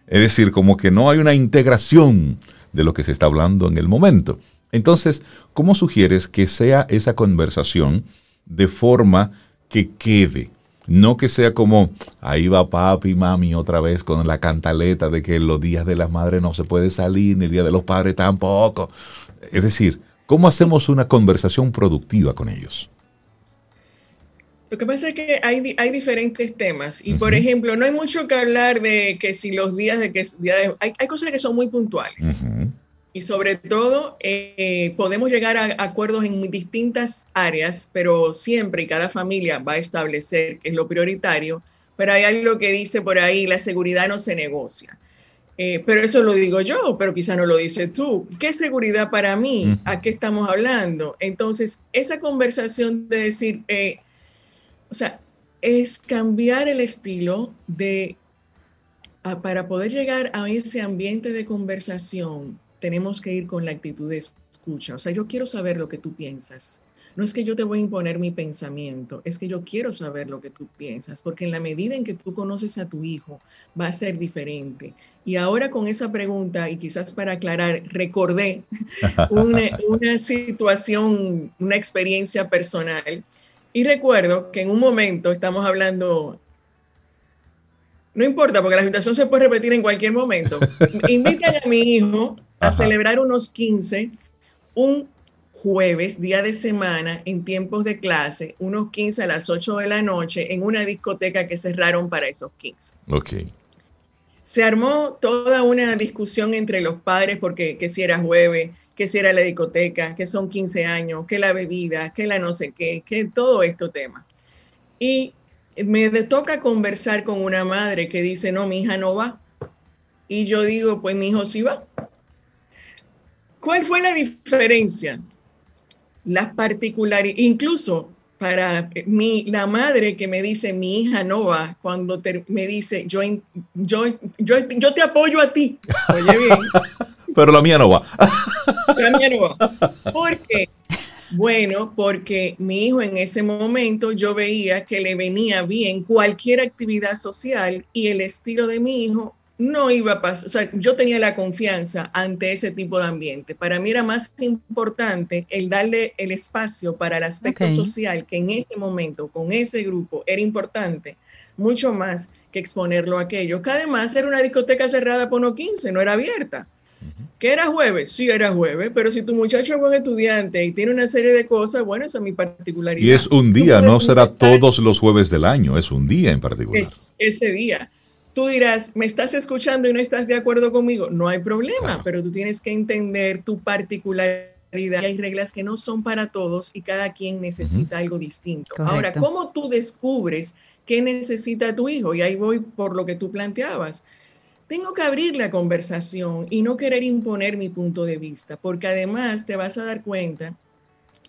Es decir, como que no hay una integración de lo que se está hablando en el momento. Entonces, ¿cómo sugieres que sea esa conversación de forma que quede? No que sea como, ahí va papi y mami otra vez con la cantaleta de que los días de las madres no se puede salir, ni el día de los padres tampoco. Es decir, ¿cómo hacemos una conversación productiva con ellos? Lo que pasa es que hay, hay diferentes temas y, por ejemplo, no hay mucho que hablar de que si los días de que día de, hay, hay, cosas que son muy puntuales y sobre todo eh, podemos llegar a acuerdos en distintas áreas, pero siempre y cada familia va a establecer que es lo prioritario, pero hay algo que dice por ahí, la seguridad no se negocia. Eh, pero eso lo digo yo, pero quizá no lo dices tú. ¿Qué seguridad para mí? ¿A qué estamos hablando? Entonces, esa conversación de decir, eh, o sea, es cambiar el estilo de, para poder llegar a ese ambiente de conversación, tenemos que ir con la actitud de escucha. O sea, yo quiero saber lo que tú piensas. No es que yo te voy a imponer mi pensamiento, es que yo quiero saber lo que tú piensas, porque en la medida en que tú conoces a tu hijo, va a ser diferente. Y ahora con esa pregunta, y quizás para aclarar, recordé una, una situación, una experiencia personal y recuerdo que en un momento estamos hablando, no importa, porque la situación se puede repetir en cualquier momento. Invitan a mi hijo a celebrar unos 15, un jueves, día de semana, en tiempos de clase, unos 15 a las 8 de la noche, en una discoteca que cerraron para esos 15. Ok. Se armó toda una discusión entre los padres porque que si era jueves, que si era la discoteca, que son 15 años, que la bebida, que la no sé qué, que todo esto tema. Y me toca conversar con una madre que dice, no, mi hija no va. Y yo digo, pues mi hijo sí va. ¿Cuál fue la diferencia? Las particularidades, incluso para mí, la madre que me dice, mi hija no va, cuando me dice, yo, yo, yo, yo te apoyo a ti. Oye bien. Pero la mía no va. La mía no va. ¿Por qué? Bueno, porque mi hijo en ese momento yo veía que le venía bien cualquier actividad social y el estilo de mi hijo no iba a pasar, o sea, yo tenía la confianza ante ese tipo de ambiente. Para mí era más importante el darle el espacio para el aspecto social que en ese momento, con ese grupo, era importante, mucho más que exponerlo a aquello, que además era una discoteca cerrada por no 15, no era abierta. ¿Que era jueves? Sí, era jueves, pero si tu muchacho es buen estudiante y tiene una serie de cosas, bueno, esa es mi particularidad. Y es un día, no será todos los jueves del año, es un día en particular. Es ese día. Tú dirás, ¿me estás escuchando y no estás de acuerdo conmigo? No hay problema, pero tú tienes que entender tu particularidad. Hay reglas que no son para todos y cada quien necesita algo distinto. Ahora, ¿cómo tú descubres qué necesita tu hijo? Y ahí voy por lo que tú planteabas. Tengo que abrir la conversación y no querer imponer mi punto de vista, porque además te vas a dar cuenta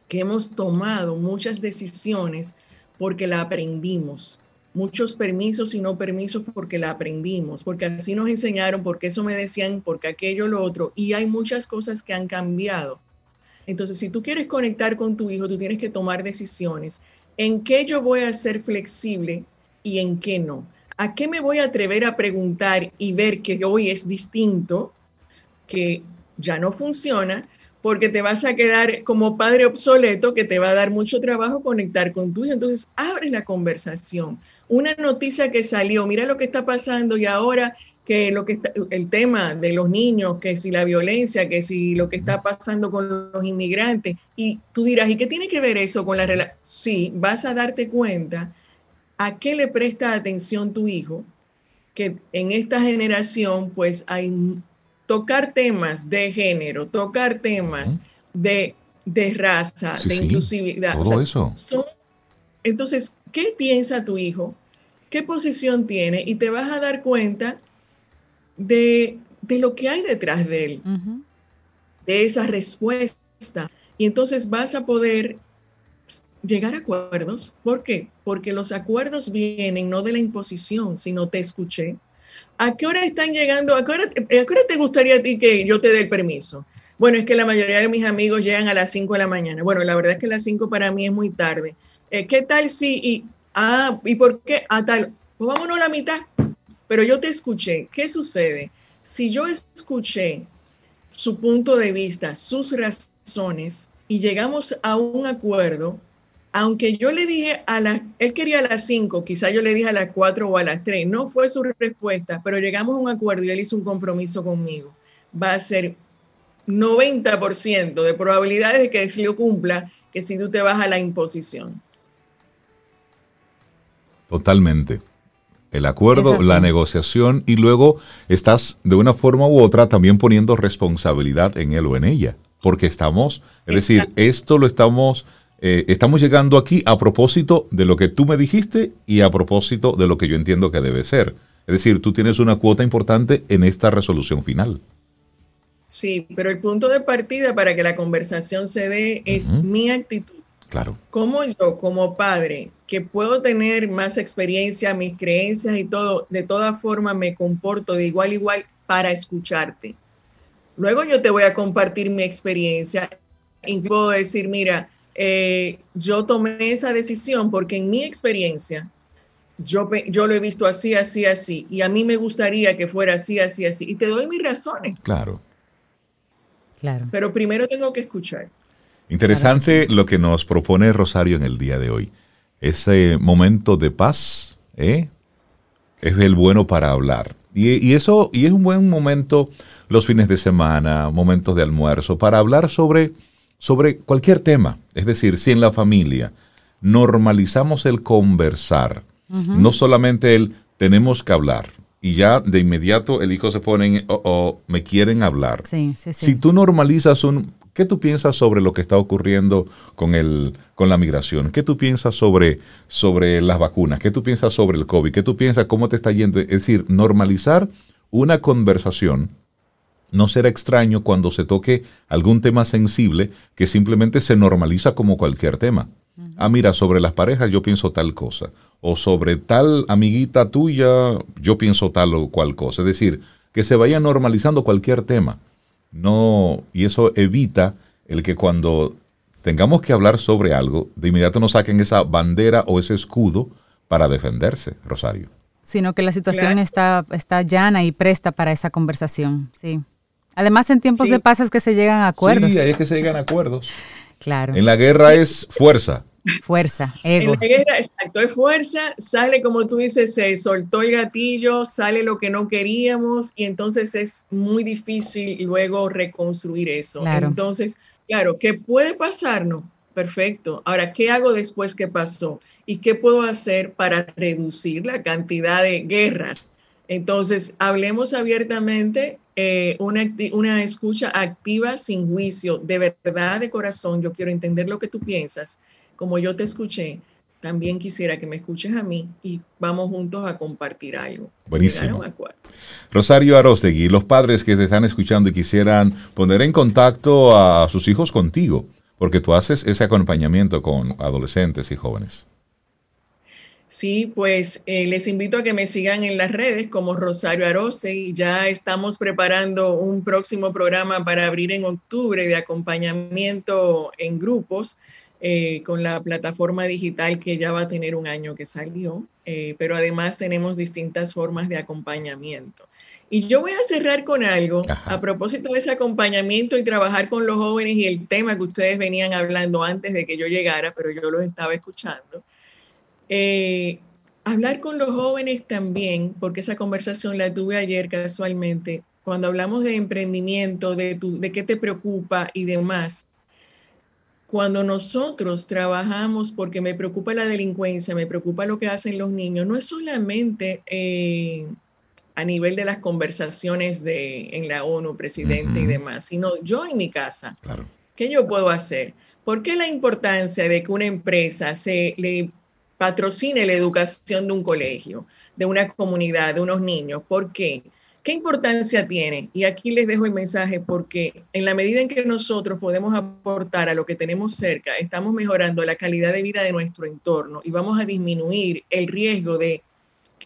que hemos tomado muchas decisiones porque la aprendimos muchos permisos y no permisos porque la aprendimos, porque así nos enseñaron, porque eso me decían, porque aquello, lo otro, y hay muchas cosas que han cambiado. Entonces, si tú quieres conectar con tu hijo, tú tienes que tomar decisiones. ¿En qué yo voy a ser flexible y en qué no? ¿A qué me voy a atrever a preguntar y ver que hoy es distinto, que ya no funciona? Porque te vas a quedar como padre obsoleto que te va a dar mucho trabajo conectar con tu hijo. Entonces, abre la conversación. Una noticia que salió, mira lo que está pasando y ahora que lo que está, el tema de los niños, que si la violencia, que si lo que está pasando con los inmigrantes, y tú dirás, ¿y qué tiene que ver eso con la relación? Sí, vas a darte cuenta a qué le presta atención tu hijo, que en esta generación pues hay tocar temas de género, tocar temas de, raza, de inclusividad. Todo eso. entonces, ¿qué piensa tu hijo? ¿Qué posición tiene? Y te vas a dar cuenta de, lo que hay detrás de él, de esa respuesta. Y entonces vas a poder llegar a acuerdos. ¿Por qué? Porque los acuerdos vienen no de la imposición, sino te escuché, ¿A qué hora están llegando? ¿A qué hora, te gustaría a ti que yo te dé el permiso? Bueno, es que la mayoría de mis amigos llegan a las 5 de la mañana. Bueno, la verdad es que las 5 para mí es muy tarde. Eh, ¿Qué tal si, y, ah, ¿y por qué? A ah, tal, pues vámonos a la mitad. Pero yo te escuché. ¿Qué sucede? Si yo escuché su punto de vista, sus razones, y llegamos a un acuerdo, aunque yo le dije a las, él quería a las 5, quizá yo le dije a las 4 o a las 3, no fue su respuesta, pero llegamos a un acuerdo y él hizo un compromiso conmigo. Va a ser 90% de probabilidades de que se lo cumpla que si tú te vas a la imposición. Totalmente. El acuerdo, la negociación y luego estás de una forma u otra también poniendo responsabilidad en él o en ella. Porque estamos, es decir, esto lo estamos eh, estamos llegando aquí a propósito de lo que tú me dijiste y a propósito de lo que yo entiendo que debe ser. Es decir, tú tienes una cuota importante en esta resolución final. Sí, pero el punto de partida para que la conversación se dé es mi actitud. Claro. Como yo, como padre, que puedo tener más experiencia, mis creencias y todo, de toda forma me comporto de igual a igual para escucharte. Luego yo te voy a compartir mi experiencia y puedo decir, mira, eh, yo tomé esa decisión porque en mi experiencia, yo, yo lo he visto así, así, así, y a mí me gustaría que fuera así, así, así, y te doy mis razones. Claro. Claro. Pero primero tengo que escuchar. Interesante lo que nos propone Rosario en el día de hoy. Ese momento de paz ¿eh? es el bueno para hablar. Y, y, eso, y es un buen momento los fines de semana, momentos de almuerzo, para hablar sobre sobre cualquier tema. Es decir, si en la familia normalizamos el conversar, no solamente el tenemos que hablar, y ya de inmediato el hijo se pone en, oh, oh, me quieren hablar. Si tú normalizas un, ¿qué tú piensas sobre lo que está ocurriendo con, el, con la migración? ¿Qué tú piensas sobre, sobre las vacunas? ¿Qué tú piensas sobre el COVID? ¿Qué tú piensas cómo te está yendo? Es decir, normalizar una conversación no será extraño cuando se toque algún tema sensible que simplemente se normaliza como cualquier tema. Ah, mira, sobre las parejas yo pienso tal cosa. O sobre tal amiguita tuya yo pienso tal o cual cosa. Es decir, que se vaya normalizando cualquier tema. no, y eso evita el que cuando tengamos que hablar sobre algo, de inmediato nos saquen esa bandera o ese escudo para defenderse, Rosario. Sino que la situación está, está llana y presta para esa conversación, sí. Además, en tiempos de paz es que se llegan a acuerdos. Sí, ahí es que se llegan a acuerdos. Claro. En la guerra es fuerza. Fuerza, ego. En la guerra, exacto, es fuerza, sale como tú dices, se soltó el gatillo, sale lo que no queríamos y entonces es muy difícil luego reconstruir eso. Entonces, claro, ¿qué puede pasarnos? Perfecto. Ahora, ¿qué hago después que pasó? ¿Y qué puedo hacer para reducir la cantidad de guerras? Entonces, hablemos abiertamente, eh, una, una escucha activa sin juicio, de verdad, de corazón. Yo quiero entender lo que tú piensas como yo te escuché, también quisiera que me escuches a mí y vamos juntos a compartir algo. Buenísimo. Rosario Arostegui, los padres que te están escuchando y quisieran poner en contacto a sus hijos contigo, porque tú haces ese acompañamiento con adolescentes y jóvenes. Sí, pues eh, les invito a que me sigan en las redes como Rosario Arostegui. Ya estamos preparando un próximo programa para abrir en octubre de acompañamiento en grupos eh, con la plataforma digital que ya va a tener un año que salió, eh, pero además tenemos distintas formas de acompañamiento. Y yo voy a cerrar con algo a propósito de ese acompañamiento y trabajar con los jóvenes y el tema que ustedes venían hablando antes de que yo llegara, pero yo los estaba escuchando. Eh, hablar con los jóvenes también, porque esa conversación la tuve ayer casualmente, cuando hablamos de emprendimiento, de, tu, de qué te preocupa y demás cuando nosotros trabajamos porque me preocupa la delincuencia, me preocupa lo que hacen los niños, no es solamente eh, a nivel de las conversaciones de, en la ONU, presidente y demás, sino yo en mi casa. Claro. ¿Qué yo puedo hacer? ¿Por qué la importancia de que una empresa se le patrocine la educación de un colegio, de una comunidad, de unos niños? ¿Por qué? ¿Qué importancia tiene? Y aquí les dejo el mensaje porque en la medida en que nosotros podemos aportar a lo que tenemos cerca, estamos mejorando la calidad de vida de nuestro entorno y vamos a disminuir el riesgo de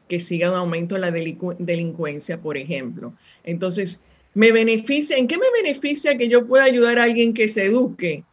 que siga un aumento en la delincuencia, por ejemplo. Entonces, ¿me beneficia? ¿En qué me beneficia que yo pueda ayudar a alguien que se eduque?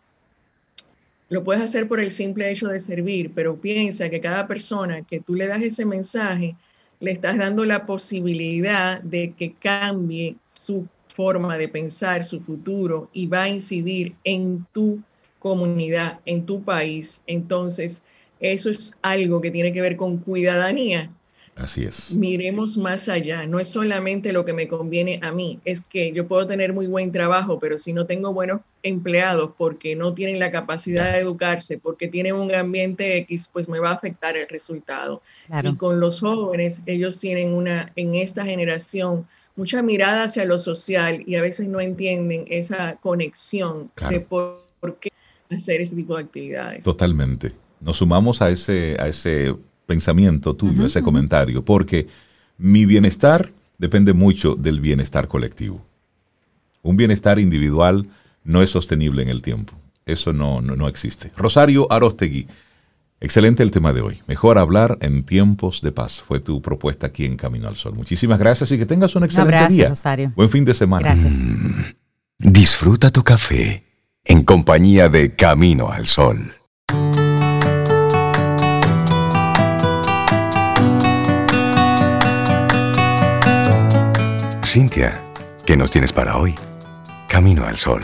Lo puedes hacer por el simple hecho de servir, pero piensa que cada persona que tú le das ese mensaje, le estás dando la posibilidad de que cambie su forma de pensar, su futuro y va a incidir en tu comunidad, en tu país. Entonces, eso es algo que tiene que ver con cuidadanía Así es. Miremos más allá. No es solamente lo que me conviene a mí. Es que yo puedo tener muy buen trabajo, pero si no tengo buenos empleados porque no tienen la capacidad de educarse, porque tienen un ambiente X, pues me va a afectar el resultado. Y con los jóvenes, ellos tienen una, en esta generación, mucha mirada hacia lo social y a veces no entienden esa conexión de por, qué hacer ese tipo de actividades. Totalmente. Nos sumamos a ese, a ese pensamiento tuyo, ese comentario, porque mi bienestar depende mucho del bienestar colectivo. Un bienestar individual no es sostenible en el tiempo. Eso no, no, existe. Rosario Arostegui, excelente el tema de hoy. Mejor hablar en tiempos de paz. Fue tu propuesta aquí en Camino al Sol. Muchísimas gracias y que tengas un excelente un día. Rosario. Buen fin de semana. Gracias. disfruta tu café en compañía de Camino al Sol. Cintia, ¿qué nos tienes para hoy? Camino al Sol.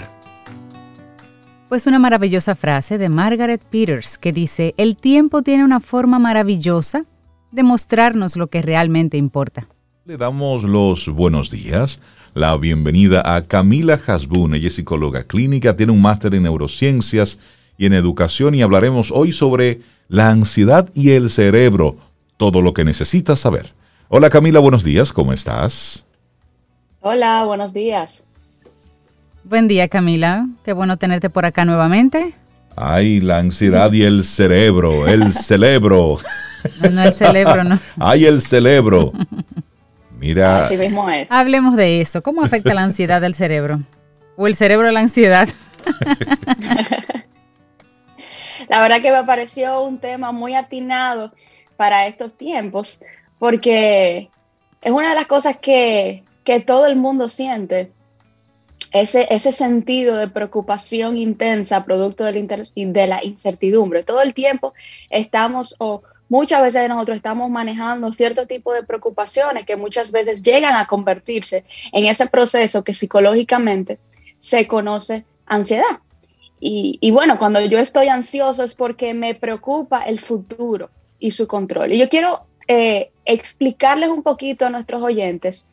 Pues una maravillosa frase de Margaret Peters que dice, el tiempo tiene una forma maravillosa de mostrarnos lo que realmente importa. Le damos los buenos días, la bienvenida a Camila Hasbun, ella es psicóloga clínica, tiene un máster en neurociencias y en educación y hablaremos hoy sobre la ansiedad y el cerebro, todo lo que necesitas saber. Hola Camila, buenos días, ¿cómo estás? Hola, buenos días. Buen día, Camila. Qué bueno tenerte por acá nuevamente. Ay, la ansiedad y el cerebro, el cerebro. No, no el cerebro, no. Ay, el cerebro. Mira. Así mismo es. Hablemos de eso. ¿Cómo afecta la ansiedad al cerebro? ¿O el cerebro a la ansiedad? la verdad que me pareció un tema muy atinado para estos tiempos, porque es una de las cosas que que todo el mundo siente. ese, ese sentido de preocupación intensa producto de la, de la incertidumbre. Todo el tiempo estamos o muchas veces nosotros estamos manejando cierto tipo de preocupaciones que muchas veces llegan a convertirse en ese proceso que psicológicamente se conoce ansiedad. Y, bueno, cuando yo estoy ansioso es porque me preocupa el futuro y su control. Y yo quiero eh, explicarles un poquito a nuestros oyentes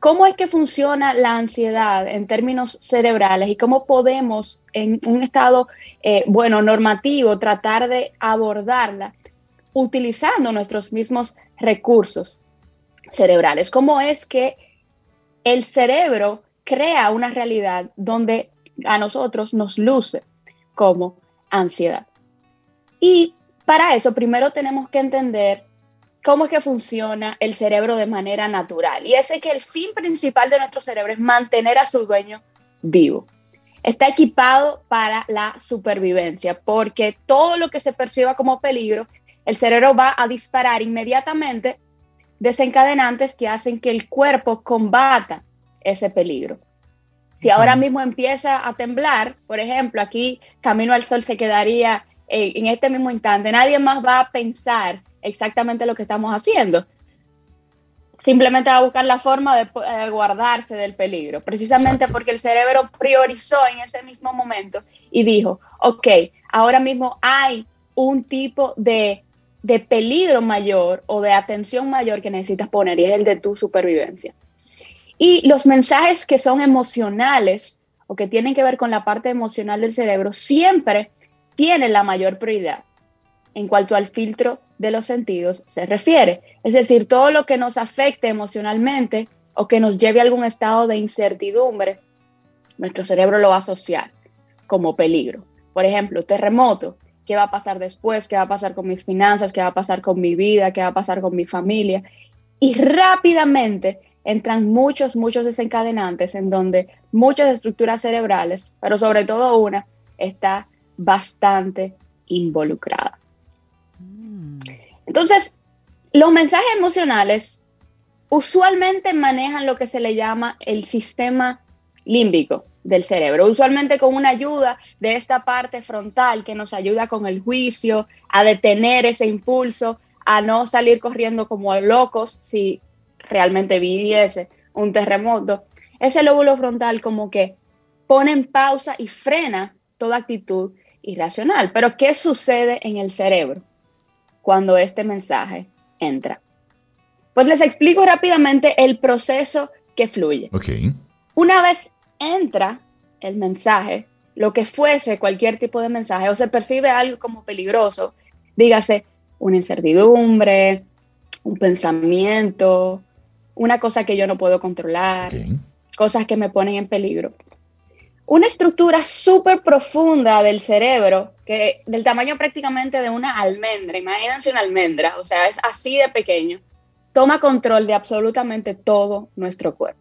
cómo es que funciona la ansiedad en términos cerebrales y cómo podemos en un estado, eh, bueno, normativo, tratar de abordarla utilizando nuestros mismos recursos cerebrales. ¿Cómo es que el cerebro crea una realidad donde a nosotros nos luce como ansiedad. Y para eso primero tenemos que entender cómo es que funciona el cerebro de manera natural. Y ese es que el fin principal de nuestro cerebro es mantener a su dueño vivo. Está equipado para la supervivencia, porque todo lo que se perciba como peligro, el cerebro va a disparar inmediatamente desencadenantes que hacen que el cuerpo combata ese peligro. Si ahora mismo empieza a temblar, por ejemplo, aquí Camino al Sol se quedaría eh, en este mismo instante, nadie más va a pensar exactamente lo que estamos haciendo. Simplemente va a buscar la forma de eh, guardarse del peligro, precisamente porque el cerebro priorizó en ese mismo momento y dijo, ok, ahora mismo hay un tipo de, de peligro mayor o de atención mayor que necesitas poner y es el de tu supervivencia. Y los mensajes que son emocionales o que tienen que ver con la parte emocional del cerebro siempre tienen la mayor prioridad en cuanto al filtro de los sentidos se refiere. Es decir, todo lo que nos afecte emocionalmente o que nos lleve a algún estado de incertidumbre, nuestro cerebro lo va a asociar como peligro. Por ejemplo, terremoto, ¿qué va a pasar después? ¿Qué va a pasar con mis finanzas? ¿Qué va a pasar con mi vida? ¿Qué va a pasar con mi familia? Y rápidamente entran muchos, muchos desencadenantes en donde muchas estructuras cerebrales, pero sobre todo una, está bastante involucrada. Entonces, los mensajes emocionales usualmente manejan lo que se le llama el sistema límbico del cerebro, usualmente con una ayuda de esta parte frontal que nos ayuda con el juicio, a detener ese impulso, a no salir corriendo como locos si realmente viviese un terremoto, ese lóbulo frontal como que pone en pausa y frena toda actitud irracional. Pero ¿qué sucede en el cerebro cuando este mensaje entra? Pues les explico rápidamente el proceso que fluye. Una vez entra el mensaje, lo que fuese cualquier tipo de mensaje, o se percibe algo como peligroso, dígase una incertidumbre, un pensamiento, una cosa que yo no puedo controlar, cosas que me ponen en peligro. Una estructura súper profunda del cerebro, que del tamaño prácticamente de una almendra, imagínense una almendra, o sea, es así de pequeño, toma control de absolutamente todo nuestro cuerpo.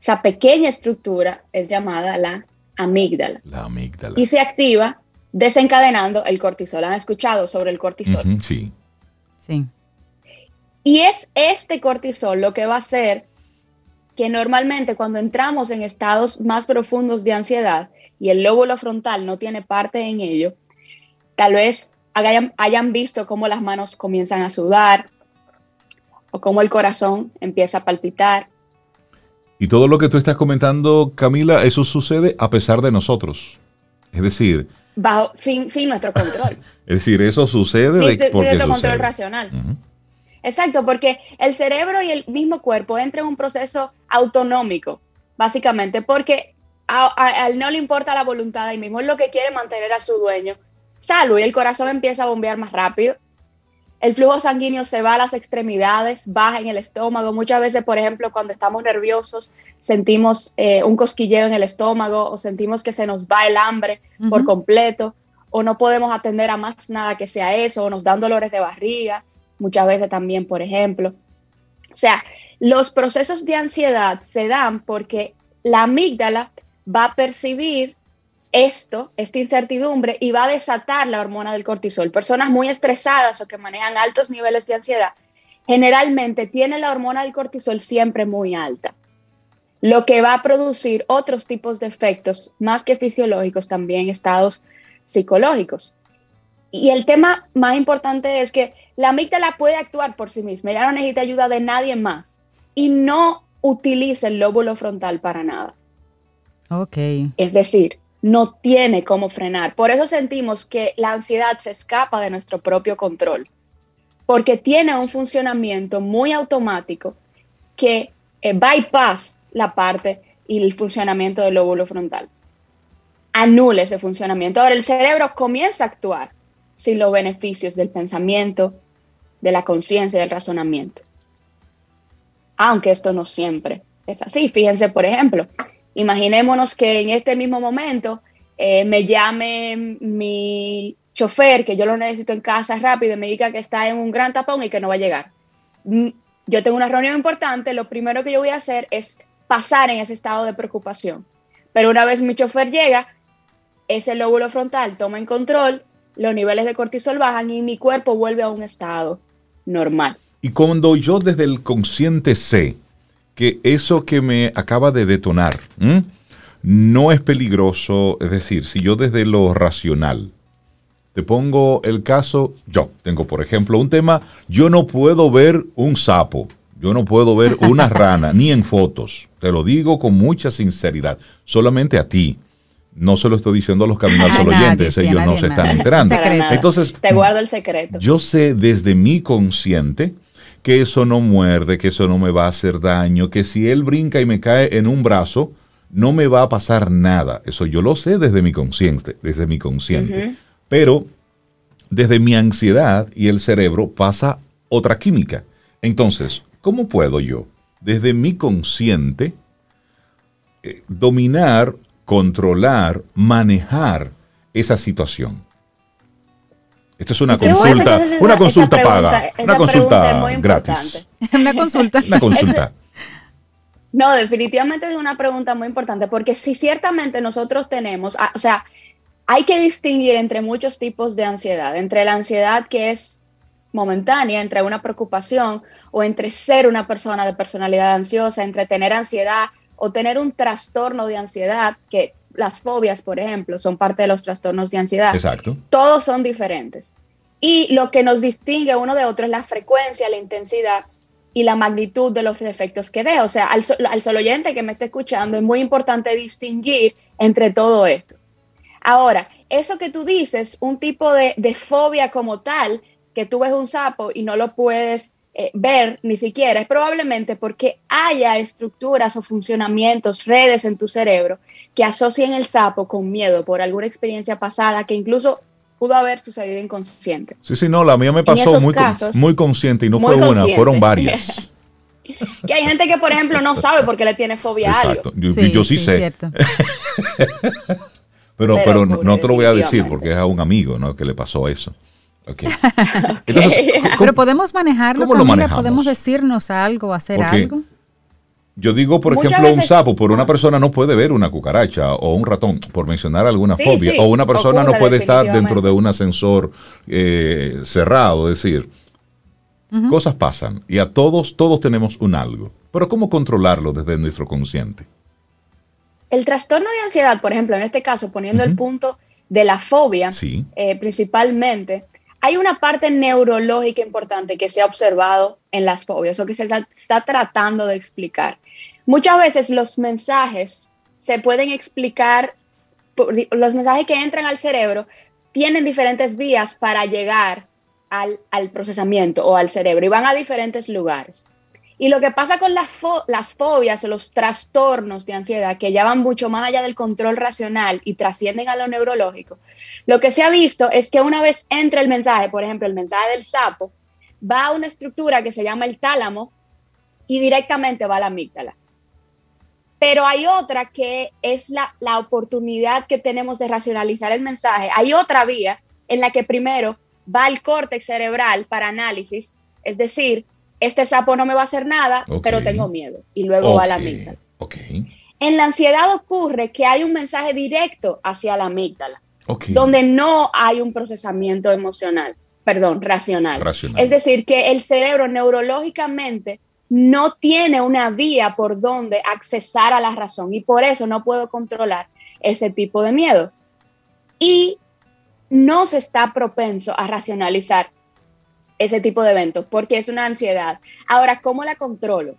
Esa pequeña estructura es llamada la amígdala. La amígdala. Y se activa desencadenando el cortisol. ¿Han escuchado sobre el cortisol? sí. Sí. Y es este cortisol lo que va a hacer que normalmente cuando entramos en estados más profundos de ansiedad y el lóbulo frontal no tiene parte en ello, tal vez hayan, visto cómo las manos comienzan a sudar o cómo el corazón empieza a palpitar. Y todo lo que tú estás comentando, Camila, eso sucede a pesar de nosotros. Es decir... Bajo, sin, nuestro control. es decir, eso sucede sin, nuestro control racional. Exacto, porque el cerebro y el mismo cuerpo entran en un proceso autonómico, básicamente, porque a, él no le importa la voluntad de mismo, es lo que quiere mantener a su dueño salvo y el corazón empieza a bombear más rápido. El flujo sanguíneo se va a las extremidades, baja en el estómago. Muchas veces, por ejemplo, cuando estamos nerviosos, sentimos eh, un cosquilleo en el estómago o sentimos que se nos va el hambre por completo o no podemos atender a más nada que sea eso o nos dan dolores de barriga muchas veces también, por ejemplo. O sea, los procesos de ansiedad se dan porque la amígdala va a percibir esto, esta incertidumbre, y va a desatar la hormona del cortisol. Personas muy estresadas o que manejan altos niveles de ansiedad, generalmente tienen la hormona del cortisol siempre muy alta. lo que va a producir otros tipos de efectos más que fisiológicos, también estados psicológicos. Y el tema más importante es que la amígdala puede actuar por sí misma, ya no necesita ayuda de nadie más y no utiliza el lóbulo frontal para nada. Ok. Es decir, no tiene cómo frenar. Por eso sentimos que la ansiedad se escapa de nuestro propio control, porque tiene un funcionamiento muy automático que eh, bypass la parte y el funcionamiento del lóbulo frontal. Anula ese funcionamiento. Ahora el cerebro comienza a actuar sin los beneficios del pensamiento, de la conciencia y del razonamiento. Aunque esto no siempre es así. Fíjense, por ejemplo, imaginémonos que en este mismo momento eh, me llame mi chofer, que yo lo necesito en casa rápido, y me diga que está en un gran tapón y que no va a llegar. Mm, yo tengo una reunión importante, lo primero que yo voy a hacer es pasar en ese estado de preocupación. Pero una vez mi chofer llega, ese lóbulo frontal toma en control, los niveles de cortisol bajan y mi cuerpo vuelve a un estado normal. Y cuando yo desde el consciente sé que eso que me acaba de detonar no es peligroso, es decir, si yo desde lo racional te pongo el caso, yo tengo por ejemplo un tema, yo no puedo ver un sapo, yo no puedo ver una rana, ni en fotos. Te lo digo con mucha sinceridad, solamente a ti. No se lo estoy diciendo a los caminos oyentes, ellos no se están enterando. Entonces, te guardo el secreto. Yo sé desde mi consciente que eso no muerde, que eso no me va a hacer daño, que si él brinca y me cae en un brazo, no me va a pasar nada. Eso yo lo sé desde mi consciente, desde mi consciente. Pero desde mi ansiedad y el cerebro pasa otra química. Entonces, ¿cómo puedo yo, desde mi consciente, eh, dominar, controlar, manejar esa situación? Esto es una consulta, una consulta paga, una consulta gratis. una consulta. Una consulta. No, definitivamente es una pregunta muy importante, porque si ciertamente nosotros tenemos, ah, o sea, hay que distinguir entre muchos tipos de ansiedad, entre la ansiedad que es momentánea, entre una preocupación o entre ser una persona de personalidad ansiosa, entre tener ansiedad o tener un trastorno de ansiedad, que las fobias, por ejemplo, son parte de los trastornos de ansiedad. Exacto. Todos son diferentes. Y lo que nos distingue uno de otro es la frecuencia, la intensidad y la magnitud de los efectos que dé. O sea, al, al solo oyente que me esté escuchando es muy importante distinguir entre todo esto. Ahora, eso que tú dices, un tipo de, de fobia como tal, que tú ves un sapo y no lo puedes eh, ver ni siquiera, es probablemente porque haya estructuras o funcionamientos, redes en tu cerebro que asocien el sapo con miedo por alguna experiencia pasada que incluso pudo haber sucedido inconsciente. Sí, sí, no, la mía me pasó muy, muy consciente y no fue una, fueron varias. que hay gente que, por ejemplo, no sabe por qué le tiene fobia a algo. Yo sí, yo sí, sé. pero, pero, no, te lo voy a decir porque es a un amigo ¿no? que le pasó eso. Okay. Pero podemos manejarlo. ¿Cómo lo manejamos? Podemos decirnos algo, hacer algo. Yo digo, por ejemplo, un sapo, por una persona no puede ver una cucaracha o un ratón, por mencionar alguna fobia, o una persona no puede estar dentro de un ascensor eh, cerrado, es decir, cosas pasan y a todos, todos tenemos un algo. Pero ¿cómo controlarlo desde nuestro consciente? El trastorno de ansiedad, por ejemplo, en este caso, poniendo el punto de la fobia, eh, principalmente, hay una parte neurológica importante que se ha observado en las fobias o que se está, tratando de explicar. Muchas veces los mensajes se pueden explicar, los mensajes que entran al cerebro tienen diferentes vías para llegar al, al procesamiento o al cerebro y van a diferentes lugares. Y lo que pasa con las, fobias o los trastornos de ansiedad, que ya van mucho más allá del control racional y trascienden a lo neurológico, lo que se ha visto es que una vez entra el mensaje, por ejemplo, el mensaje del sapo, va a una estructura que se llama el tálamo y directamente va a la amígdala. Pero hay otra que es la, la oportunidad que tenemos de racionalizar el mensaje. Hay otra vía en la que primero va al córtex cerebral para análisis, es decir, este sapo no me va a hacer nada, pero tengo miedo. Y luego va a la amígdala. En la ansiedad ocurre que hay un mensaje directo hacia la amígdala, donde no hay un procesamiento emocional, perdón, racional. Es decir, que el cerebro neurológicamente no tiene una vía por donde accesar a la razón y por eso no puedo controlar ese tipo de miedo. Y no se está propenso a racionalizar ese tipo de eventos porque es una ansiedad. Ahora, ¿cómo la controlo?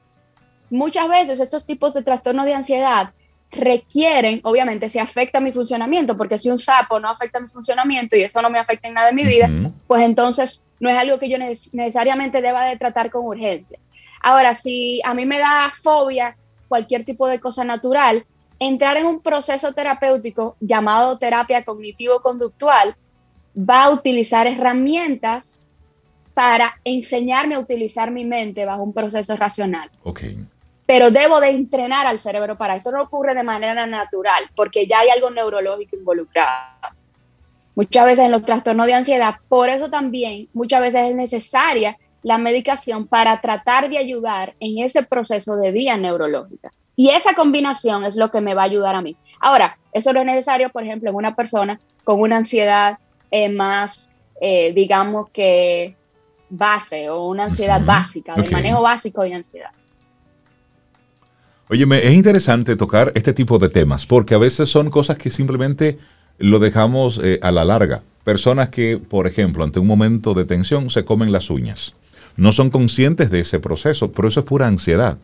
Muchas veces estos tipos de trastornos de ansiedad requieren, obviamente, si afecta mi funcionamiento, porque si un sapo no afecta mi funcionamiento y eso no me afecta en nada de mi vida, pues entonces no es algo que yo necesariamente deba de tratar con urgencia. Ahora, si a mí me da fobia cualquier tipo de cosa natural, entrar en un proceso terapéutico llamado terapia cognitivo-conductual va a utilizar herramientas para enseñarme a utilizar mi mente bajo un proceso racional. Okay pero debo de entrenar al cerebro para eso. No ocurre de manera natural, porque ya hay algo neurológico involucrado. Muchas veces en los trastornos de ansiedad, por eso también muchas veces es necesaria la medicación para tratar de ayudar en ese proceso de vía neurológica. Y esa combinación es lo que me va a ayudar a mí. Ahora, eso no es necesario, por ejemplo, en una persona con una ansiedad eh, más, eh, digamos que base o una ansiedad básica, de manejo básico de ansiedad. Óyeme, es interesante tocar este tipo de temas porque a veces son cosas que simplemente lo dejamos eh, a la larga. Personas que, por ejemplo, ante un momento de tensión se comen las uñas. No son conscientes de ese proceso, pero eso es pura ansiedad.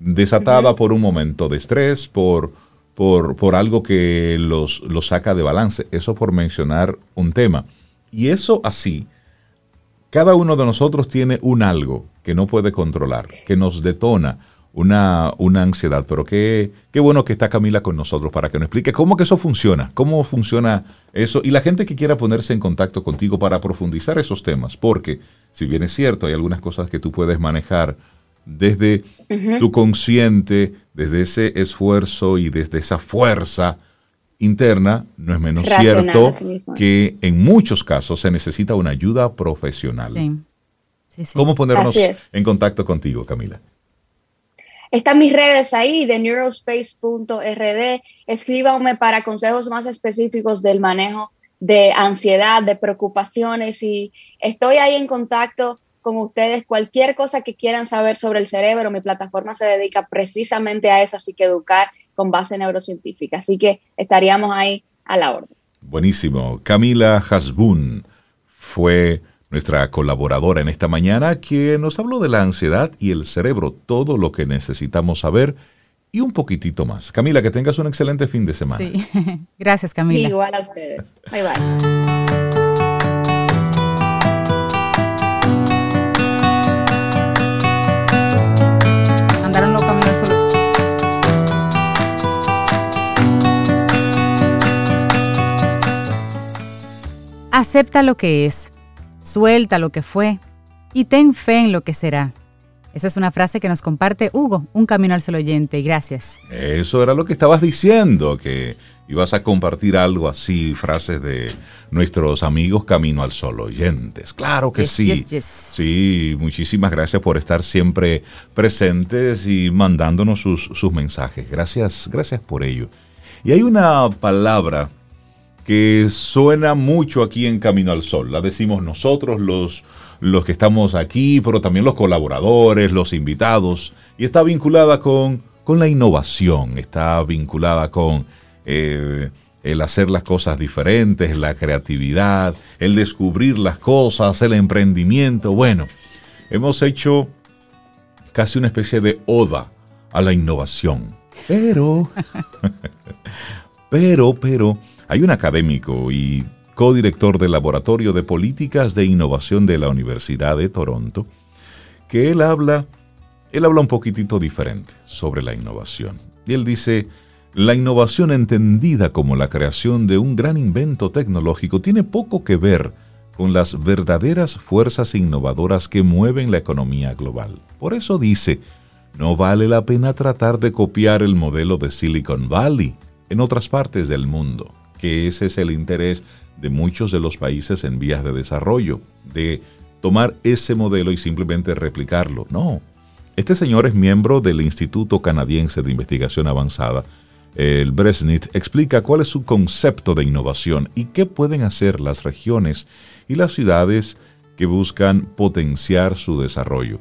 Desatada por un momento de estrés, por, por, por algo que los, los saca de balance. Eso por mencionar un tema. Y eso así, cada uno de nosotros tiene un algo que no puede controlar, que nos detona una, una ansiedad, pero qué, qué bueno que está Camila con nosotros para que nos explique cómo que eso funciona, cómo funciona eso y la gente que quiera ponerse en contacto contigo para profundizar esos temas, porque si bien es cierto, hay algunas cosas que tú puedes manejar desde tu consciente, desde ese esfuerzo y desde esa fuerza interna, no es menos cierto que en muchos casos se necesita una ayuda profesional. ¿Cómo ponernos en contacto contigo, Camila? Están mis redes ahí de neurospace.rd. Escríbanme para consejos más específicos del manejo de ansiedad, de preocupaciones y estoy ahí en contacto con ustedes. Cualquier cosa que quieran saber sobre el cerebro, mi plataforma se dedica precisamente a eso, así que educar con base neurocientífica. Así que estaríamos ahí a la orden. Buenísimo. Camila Hasbun fue nuestra colaboradora en esta mañana, que nos habló de la ansiedad y el cerebro, todo lo que necesitamos saber y un poquitito más. Camila, que tengas un excelente fin de semana. Sí, gracias Camila. igual a ustedes. Bye bye. Acepta lo que es Suelta lo que fue y ten fe en lo que será. Esa es una frase que nos comparte Hugo, un camino al sol oyente. Gracias. Eso era lo que estabas diciendo, que ibas a compartir algo así, frases de nuestros amigos Camino al Sol oyentes. Claro que sí. Sí, muchísimas gracias por estar siempre presentes y mandándonos sus, sus mensajes. Gracias, gracias por ello. Y hay una palabra que suena mucho aquí en Camino al Sol. La decimos nosotros, los, los que estamos aquí, pero también los colaboradores, los invitados, y está vinculada con, con la innovación, está vinculada con eh, el hacer las cosas diferentes, la creatividad, el descubrir las cosas, el emprendimiento. Bueno, hemos hecho casi una especie de oda a la innovación. Pero, pero, pero, hay un académico y codirector del Laboratorio de Políticas de Innovación de la Universidad de Toronto, que él habla, él habla un poquitito diferente sobre la innovación. Y él dice, la innovación entendida como la creación de un gran invento tecnológico tiene poco que ver con las verdaderas fuerzas innovadoras que mueven la economía global. Por eso dice, no vale la pena tratar de copiar el modelo de Silicon Valley en otras partes del mundo que ese es el interés de muchos de los países en vías de desarrollo, de tomar ese modelo y simplemente replicarlo. No. Este señor es miembro del Instituto Canadiense de Investigación Avanzada, el Bresnit, explica cuál es su concepto de innovación y qué pueden hacer las regiones y las ciudades que buscan potenciar su desarrollo.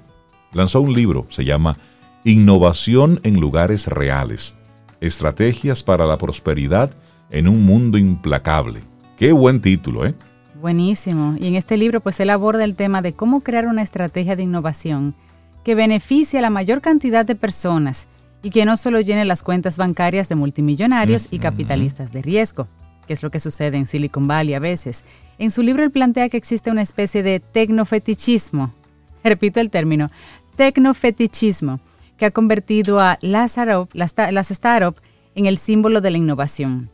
lanzó un libro, se llama Innovación en lugares reales, estrategias para la prosperidad en un mundo implacable. Qué buen título, ¿eh? Buenísimo. Y en este libro pues él aborda el tema de cómo crear una estrategia de innovación que beneficie a la mayor cantidad de personas y que no solo llene las cuentas bancarias de multimillonarios y capitalistas de riesgo, que es lo que sucede en Silicon Valley a veces. En su libro él plantea que existe una especie de tecnofetichismo, repito el término, tecnofetichismo, que ha convertido a las, las startups en el símbolo de la innovación.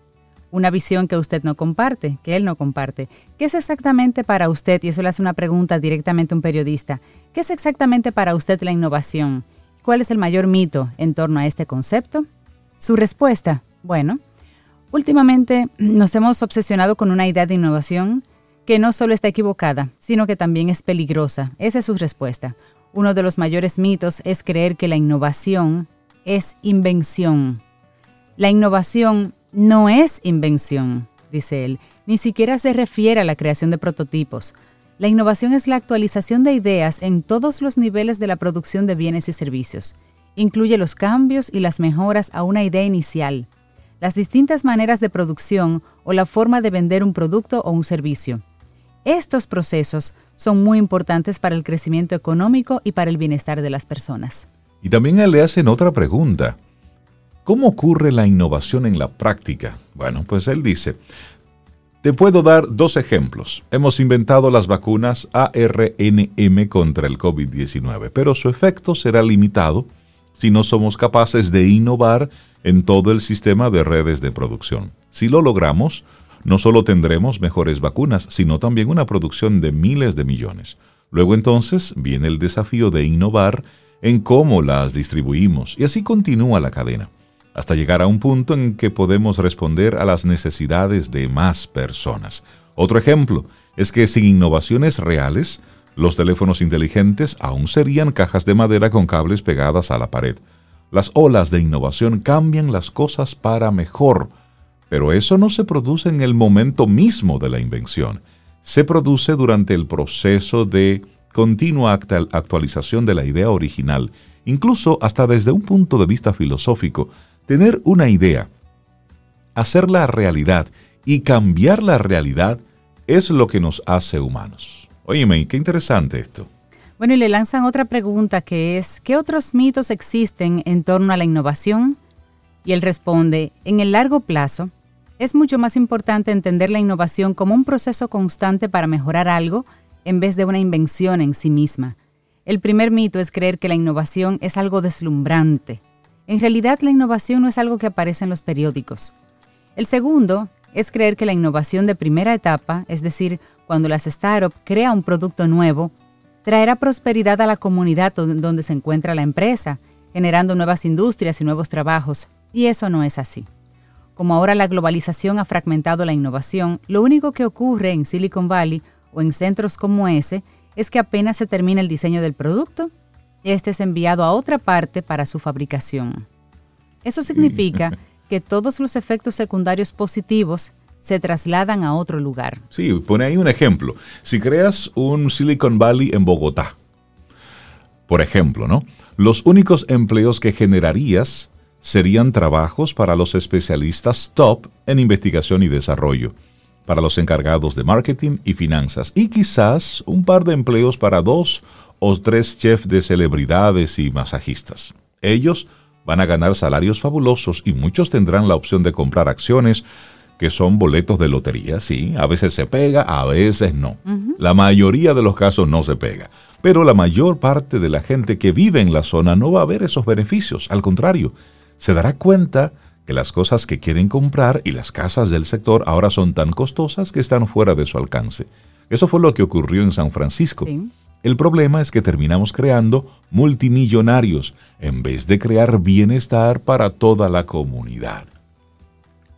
Una visión que usted no comparte, que él no comparte. ¿Qué es exactamente para usted? Y eso le hace una pregunta directamente a un periodista. ¿Qué es exactamente para usted la innovación? ¿Cuál es el mayor mito en torno a este concepto? Su respuesta, bueno, últimamente nos hemos obsesionado con una idea de innovación que no solo está equivocada, sino que también es peligrosa. Esa es su respuesta. Uno de los mayores mitos es creer que la innovación es invención. La innovación no es invención, dice él, ni siquiera se refiere a la creación de prototipos. La innovación es la actualización de ideas en todos los niveles de la producción de bienes y servicios. Incluye los cambios y las mejoras a una idea inicial, las distintas maneras de producción o la forma de vender un producto o un servicio. Estos procesos son muy importantes para el crecimiento económico y para el bienestar de las personas. Y también le hacen otra pregunta. ¿Cómo ocurre la innovación en la práctica? Bueno, pues él dice, te puedo dar dos ejemplos. Hemos inventado las vacunas ARNM contra el COVID-19, pero su efecto será limitado si no somos capaces de innovar en todo el sistema de redes de producción. Si lo logramos, no solo tendremos mejores vacunas, sino también una producción de miles de millones. Luego entonces viene el desafío de innovar en cómo las distribuimos y así continúa la cadena hasta llegar a un punto en que podemos responder a las necesidades de más personas. Otro ejemplo es que sin innovaciones reales, los teléfonos inteligentes aún serían cajas de madera con cables pegadas a la pared. Las olas de innovación cambian las cosas para mejor, pero eso no se produce en el momento mismo de la invención. Se produce durante el proceso de continua actualización de la idea original, incluso hasta desde un punto de vista filosófico, Tener una idea, hacerla realidad y cambiar la realidad es lo que nos hace humanos. Óyeme, qué interesante esto. Bueno, y le lanzan otra pregunta que es, ¿qué otros mitos existen en torno a la innovación? Y él responde, en el largo plazo, es mucho más importante entender la innovación como un proceso constante para mejorar algo en vez de una invención en sí misma. El primer mito es creer que la innovación es algo deslumbrante, en realidad la innovación no es algo que aparece en los periódicos. El segundo es creer que la innovación de primera etapa, es decir, cuando las startups crea un producto nuevo, traerá prosperidad a la comunidad donde se encuentra la empresa, generando nuevas industrias y nuevos trabajos, y eso no es así. Como ahora la globalización ha fragmentado la innovación, lo único que ocurre en Silicon Valley o en centros como ese es que apenas se termina el diseño del producto este es enviado a otra parte para su fabricación. Eso significa que todos los efectos secundarios positivos se trasladan a otro lugar. Sí, pone ahí un ejemplo. Si creas un Silicon Valley en Bogotá, por ejemplo, ¿no? Los únicos empleos que generarías serían trabajos para los especialistas top en investigación y desarrollo, para los encargados de marketing y finanzas, y quizás un par de empleos para dos o tres chefs de celebridades y masajistas. Ellos van a ganar salarios fabulosos y muchos tendrán la opción de comprar acciones que son boletos de lotería, sí, a veces se pega, a veces no. La mayoría de los casos no se pega, pero la mayor parte de la gente que vive en la zona no va a ver esos beneficios, al contrario, se dará cuenta que las cosas que quieren comprar y las casas del sector ahora son tan costosas que están fuera de su alcance. Eso fue lo que ocurrió en San Francisco. El problema es que terminamos creando multimillonarios en vez de crear bienestar para toda la comunidad.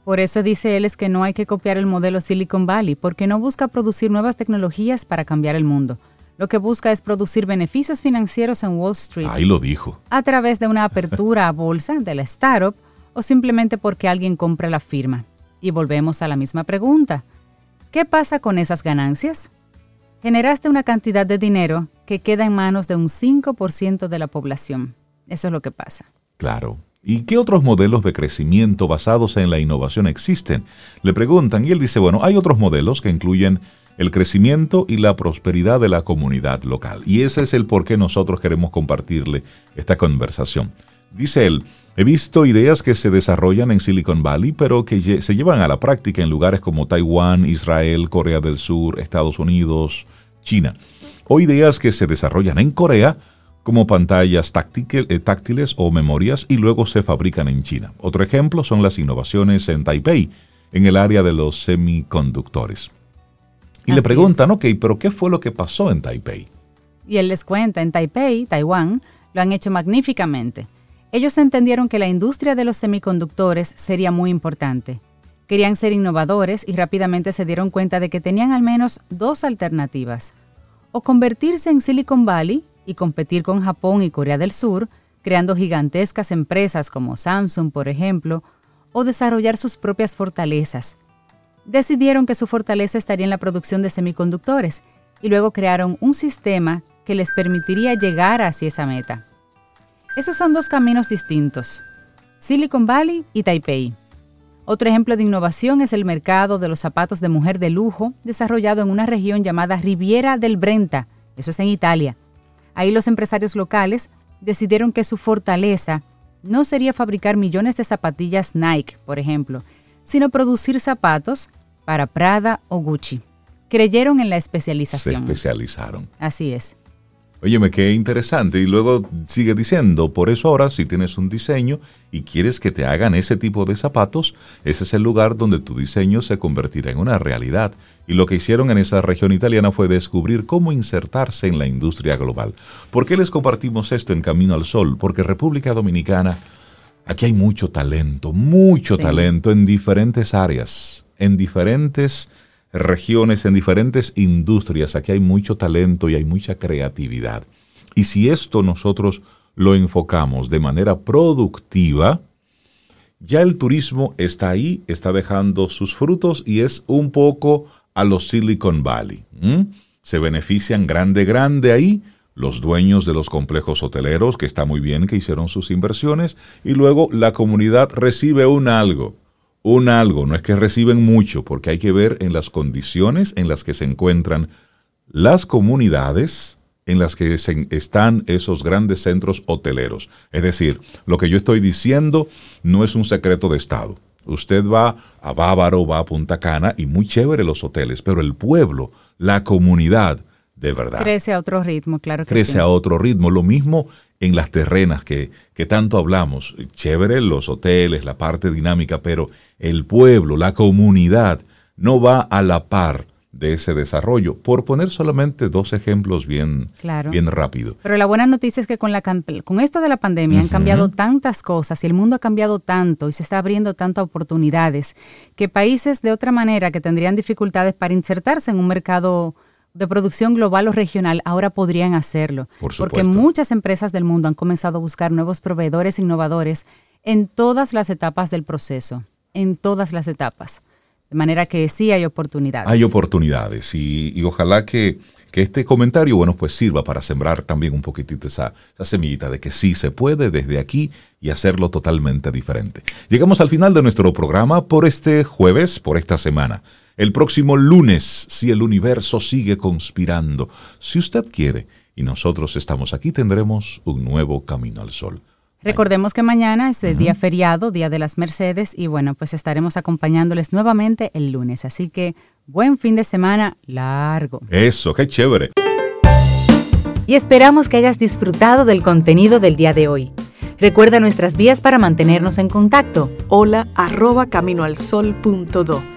Por eso dice él es que no hay que copiar el modelo Silicon Valley, porque no busca producir nuevas tecnologías para cambiar el mundo. Lo que busca es producir beneficios financieros en Wall Street. Ahí lo dijo. A través de una apertura a bolsa de la startup o simplemente porque alguien compra la firma. Y volvemos a la misma pregunta. ¿Qué pasa con esas ganancias? Generaste una cantidad de dinero que queda en manos de un 5% de la población. Eso es lo que pasa. Claro. ¿Y qué otros modelos de crecimiento basados en la innovación existen? Le preguntan y él dice, bueno, hay otros modelos que incluyen el crecimiento y la prosperidad de la comunidad local. Y ese es el por qué nosotros queremos compartirle esta conversación. Dice él, he visto ideas que se desarrollan en Silicon Valley, pero que se llevan a la práctica en lugares como Taiwán, Israel, Corea del Sur, Estados Unidos, China. O ideas que se desarrollan en Corea, como pantallas eh, táctiles o memorias y luego se fabrican en China. Otro ejemplo son las innovaciones en Taipei, en el área de los semiconductores. Y le preguntan, ok, pero ¿qué fue lo que pasó en Taipei? Y él les cuenta, en Taipei, Taiwán, lo han hecho magníficamente. Ellos entendieron que la industria de los semiconductores sería muy importante. Querían ser innovadores y rápidamente se dieron cuenta de que tenían al menos dos alternativas. O convertirse en Silicon Valley y competir con Japón y Corea del Sur, creando gigantescas empresas como Samsung, por ejemplo, o desarrollar sus propias fortalezas. Decidieron que su fortaleza estaría en la producción de semiconductores y luego crearon un sistema que les permitiría llegar hacia esa meta. Esos son dos caminos distintos, Silicon Valley y Taipei. Otro ejemplo de innovación es el mercado de los zapatos de mujer de lujo, desarrollado en una región llamada Riviera del Brenta, eso es en Italia. Ahí los empresarios locales decidieron que su fortaleza no sería fabricar millones de zapatillas Nike, por ejemplo, sino producir zapatos para Prada o Gucci. Creyeron en la especialización. Se especializaron. Así es. Óyeme, qué interesante. Y luego sigue diciendo, por eso ahora si tienes un diseño y quieres que te hagan ese tipo de zapatos, ese es el lugar donde tu diseño se convertirá en una realidad. Y lo que hicieron en esa región italiana fue descubrir cómo insertarse en la industria global. ¿Por qué les compartimos esto en Camino al Sol? Porque República Dominicana, aquí hay mucho talento, mucho talento en diferentes áreas, en diferentes regiones, en diferentes industrias. Aquí hay mucho talento y hay mucha creatividad. Y si esto nosotros lo enfocamos de manera productiva, ya el turismo está ahí, está dejando sus frutos y es un poco a los Silicon Valley. Se benefician grande, grande ahí los dueños de los complejos hoteleros, que está muy bien que hicieron sus inversiones, y luego la comunidad recibe un algo un algo, no es que reciben mucho, porque hay que ver en las condiciones en las que se encuentran las comunidades en las que están esos grandes centros hoteleros. Es decir, lo que yo estoy diciendo no es un secreto de Estado. Usted va a Bávaro, va a Punta Cana y muy chévere los hoteles, pero el pueblo, la comunidad, de verdad. Crece a otro ritmo, claro que Crece a otro ritmo. Lo mismo en las terrenas que, que tanto hablamos. Chévere los hoteles, la parte dinámica, pero el pueblo, la comunidad, no va a la par de ese desarrollo, por poner solamente dos ejemplos bien, bien rápido. Pero la buena noticia es que con, la, con esto de la pandemia han cambiado tantas cosas y el mundo ha cambiado tanto y se está abriendo tantas oportunidades que países de otra manera que tendrían dificultades para insertarse en un mercado de producción global o regional ahora podrían hacerlo. porque muchas empresas del mundo han comenzado a buscar nuevos proveedores innovadores en todas las etapas del proceso, en todas las etapas. De manera que sí hay oportunidades. Hay oportunidades y, ojalá que, este comentario, bueno, pues sirva para sembrar también un poquitito esa, esa semillita de que sí se puede desde aquí y hacerlo totalmente diferente. Llegamos al final de nuestro programa por este jueves, por esta semana el próximo lunes, si el universo sigue conspirando. Si usted quiere y nosotros estamos aquí, tendremos un nuevo camino al sol. Recordemos que mañana es el día feriado, Día de las Mercedes, y bueno, pues estaremos acompañándoles nuevamente el lunes. Así que buen fin de semana largo. Eso, qué chévere. Y esperamos que hayas disfrutado del contenido del día de hoy. Recuerda nuestras vías para mantenernos en contacto. Hola arroba caminoalsol.do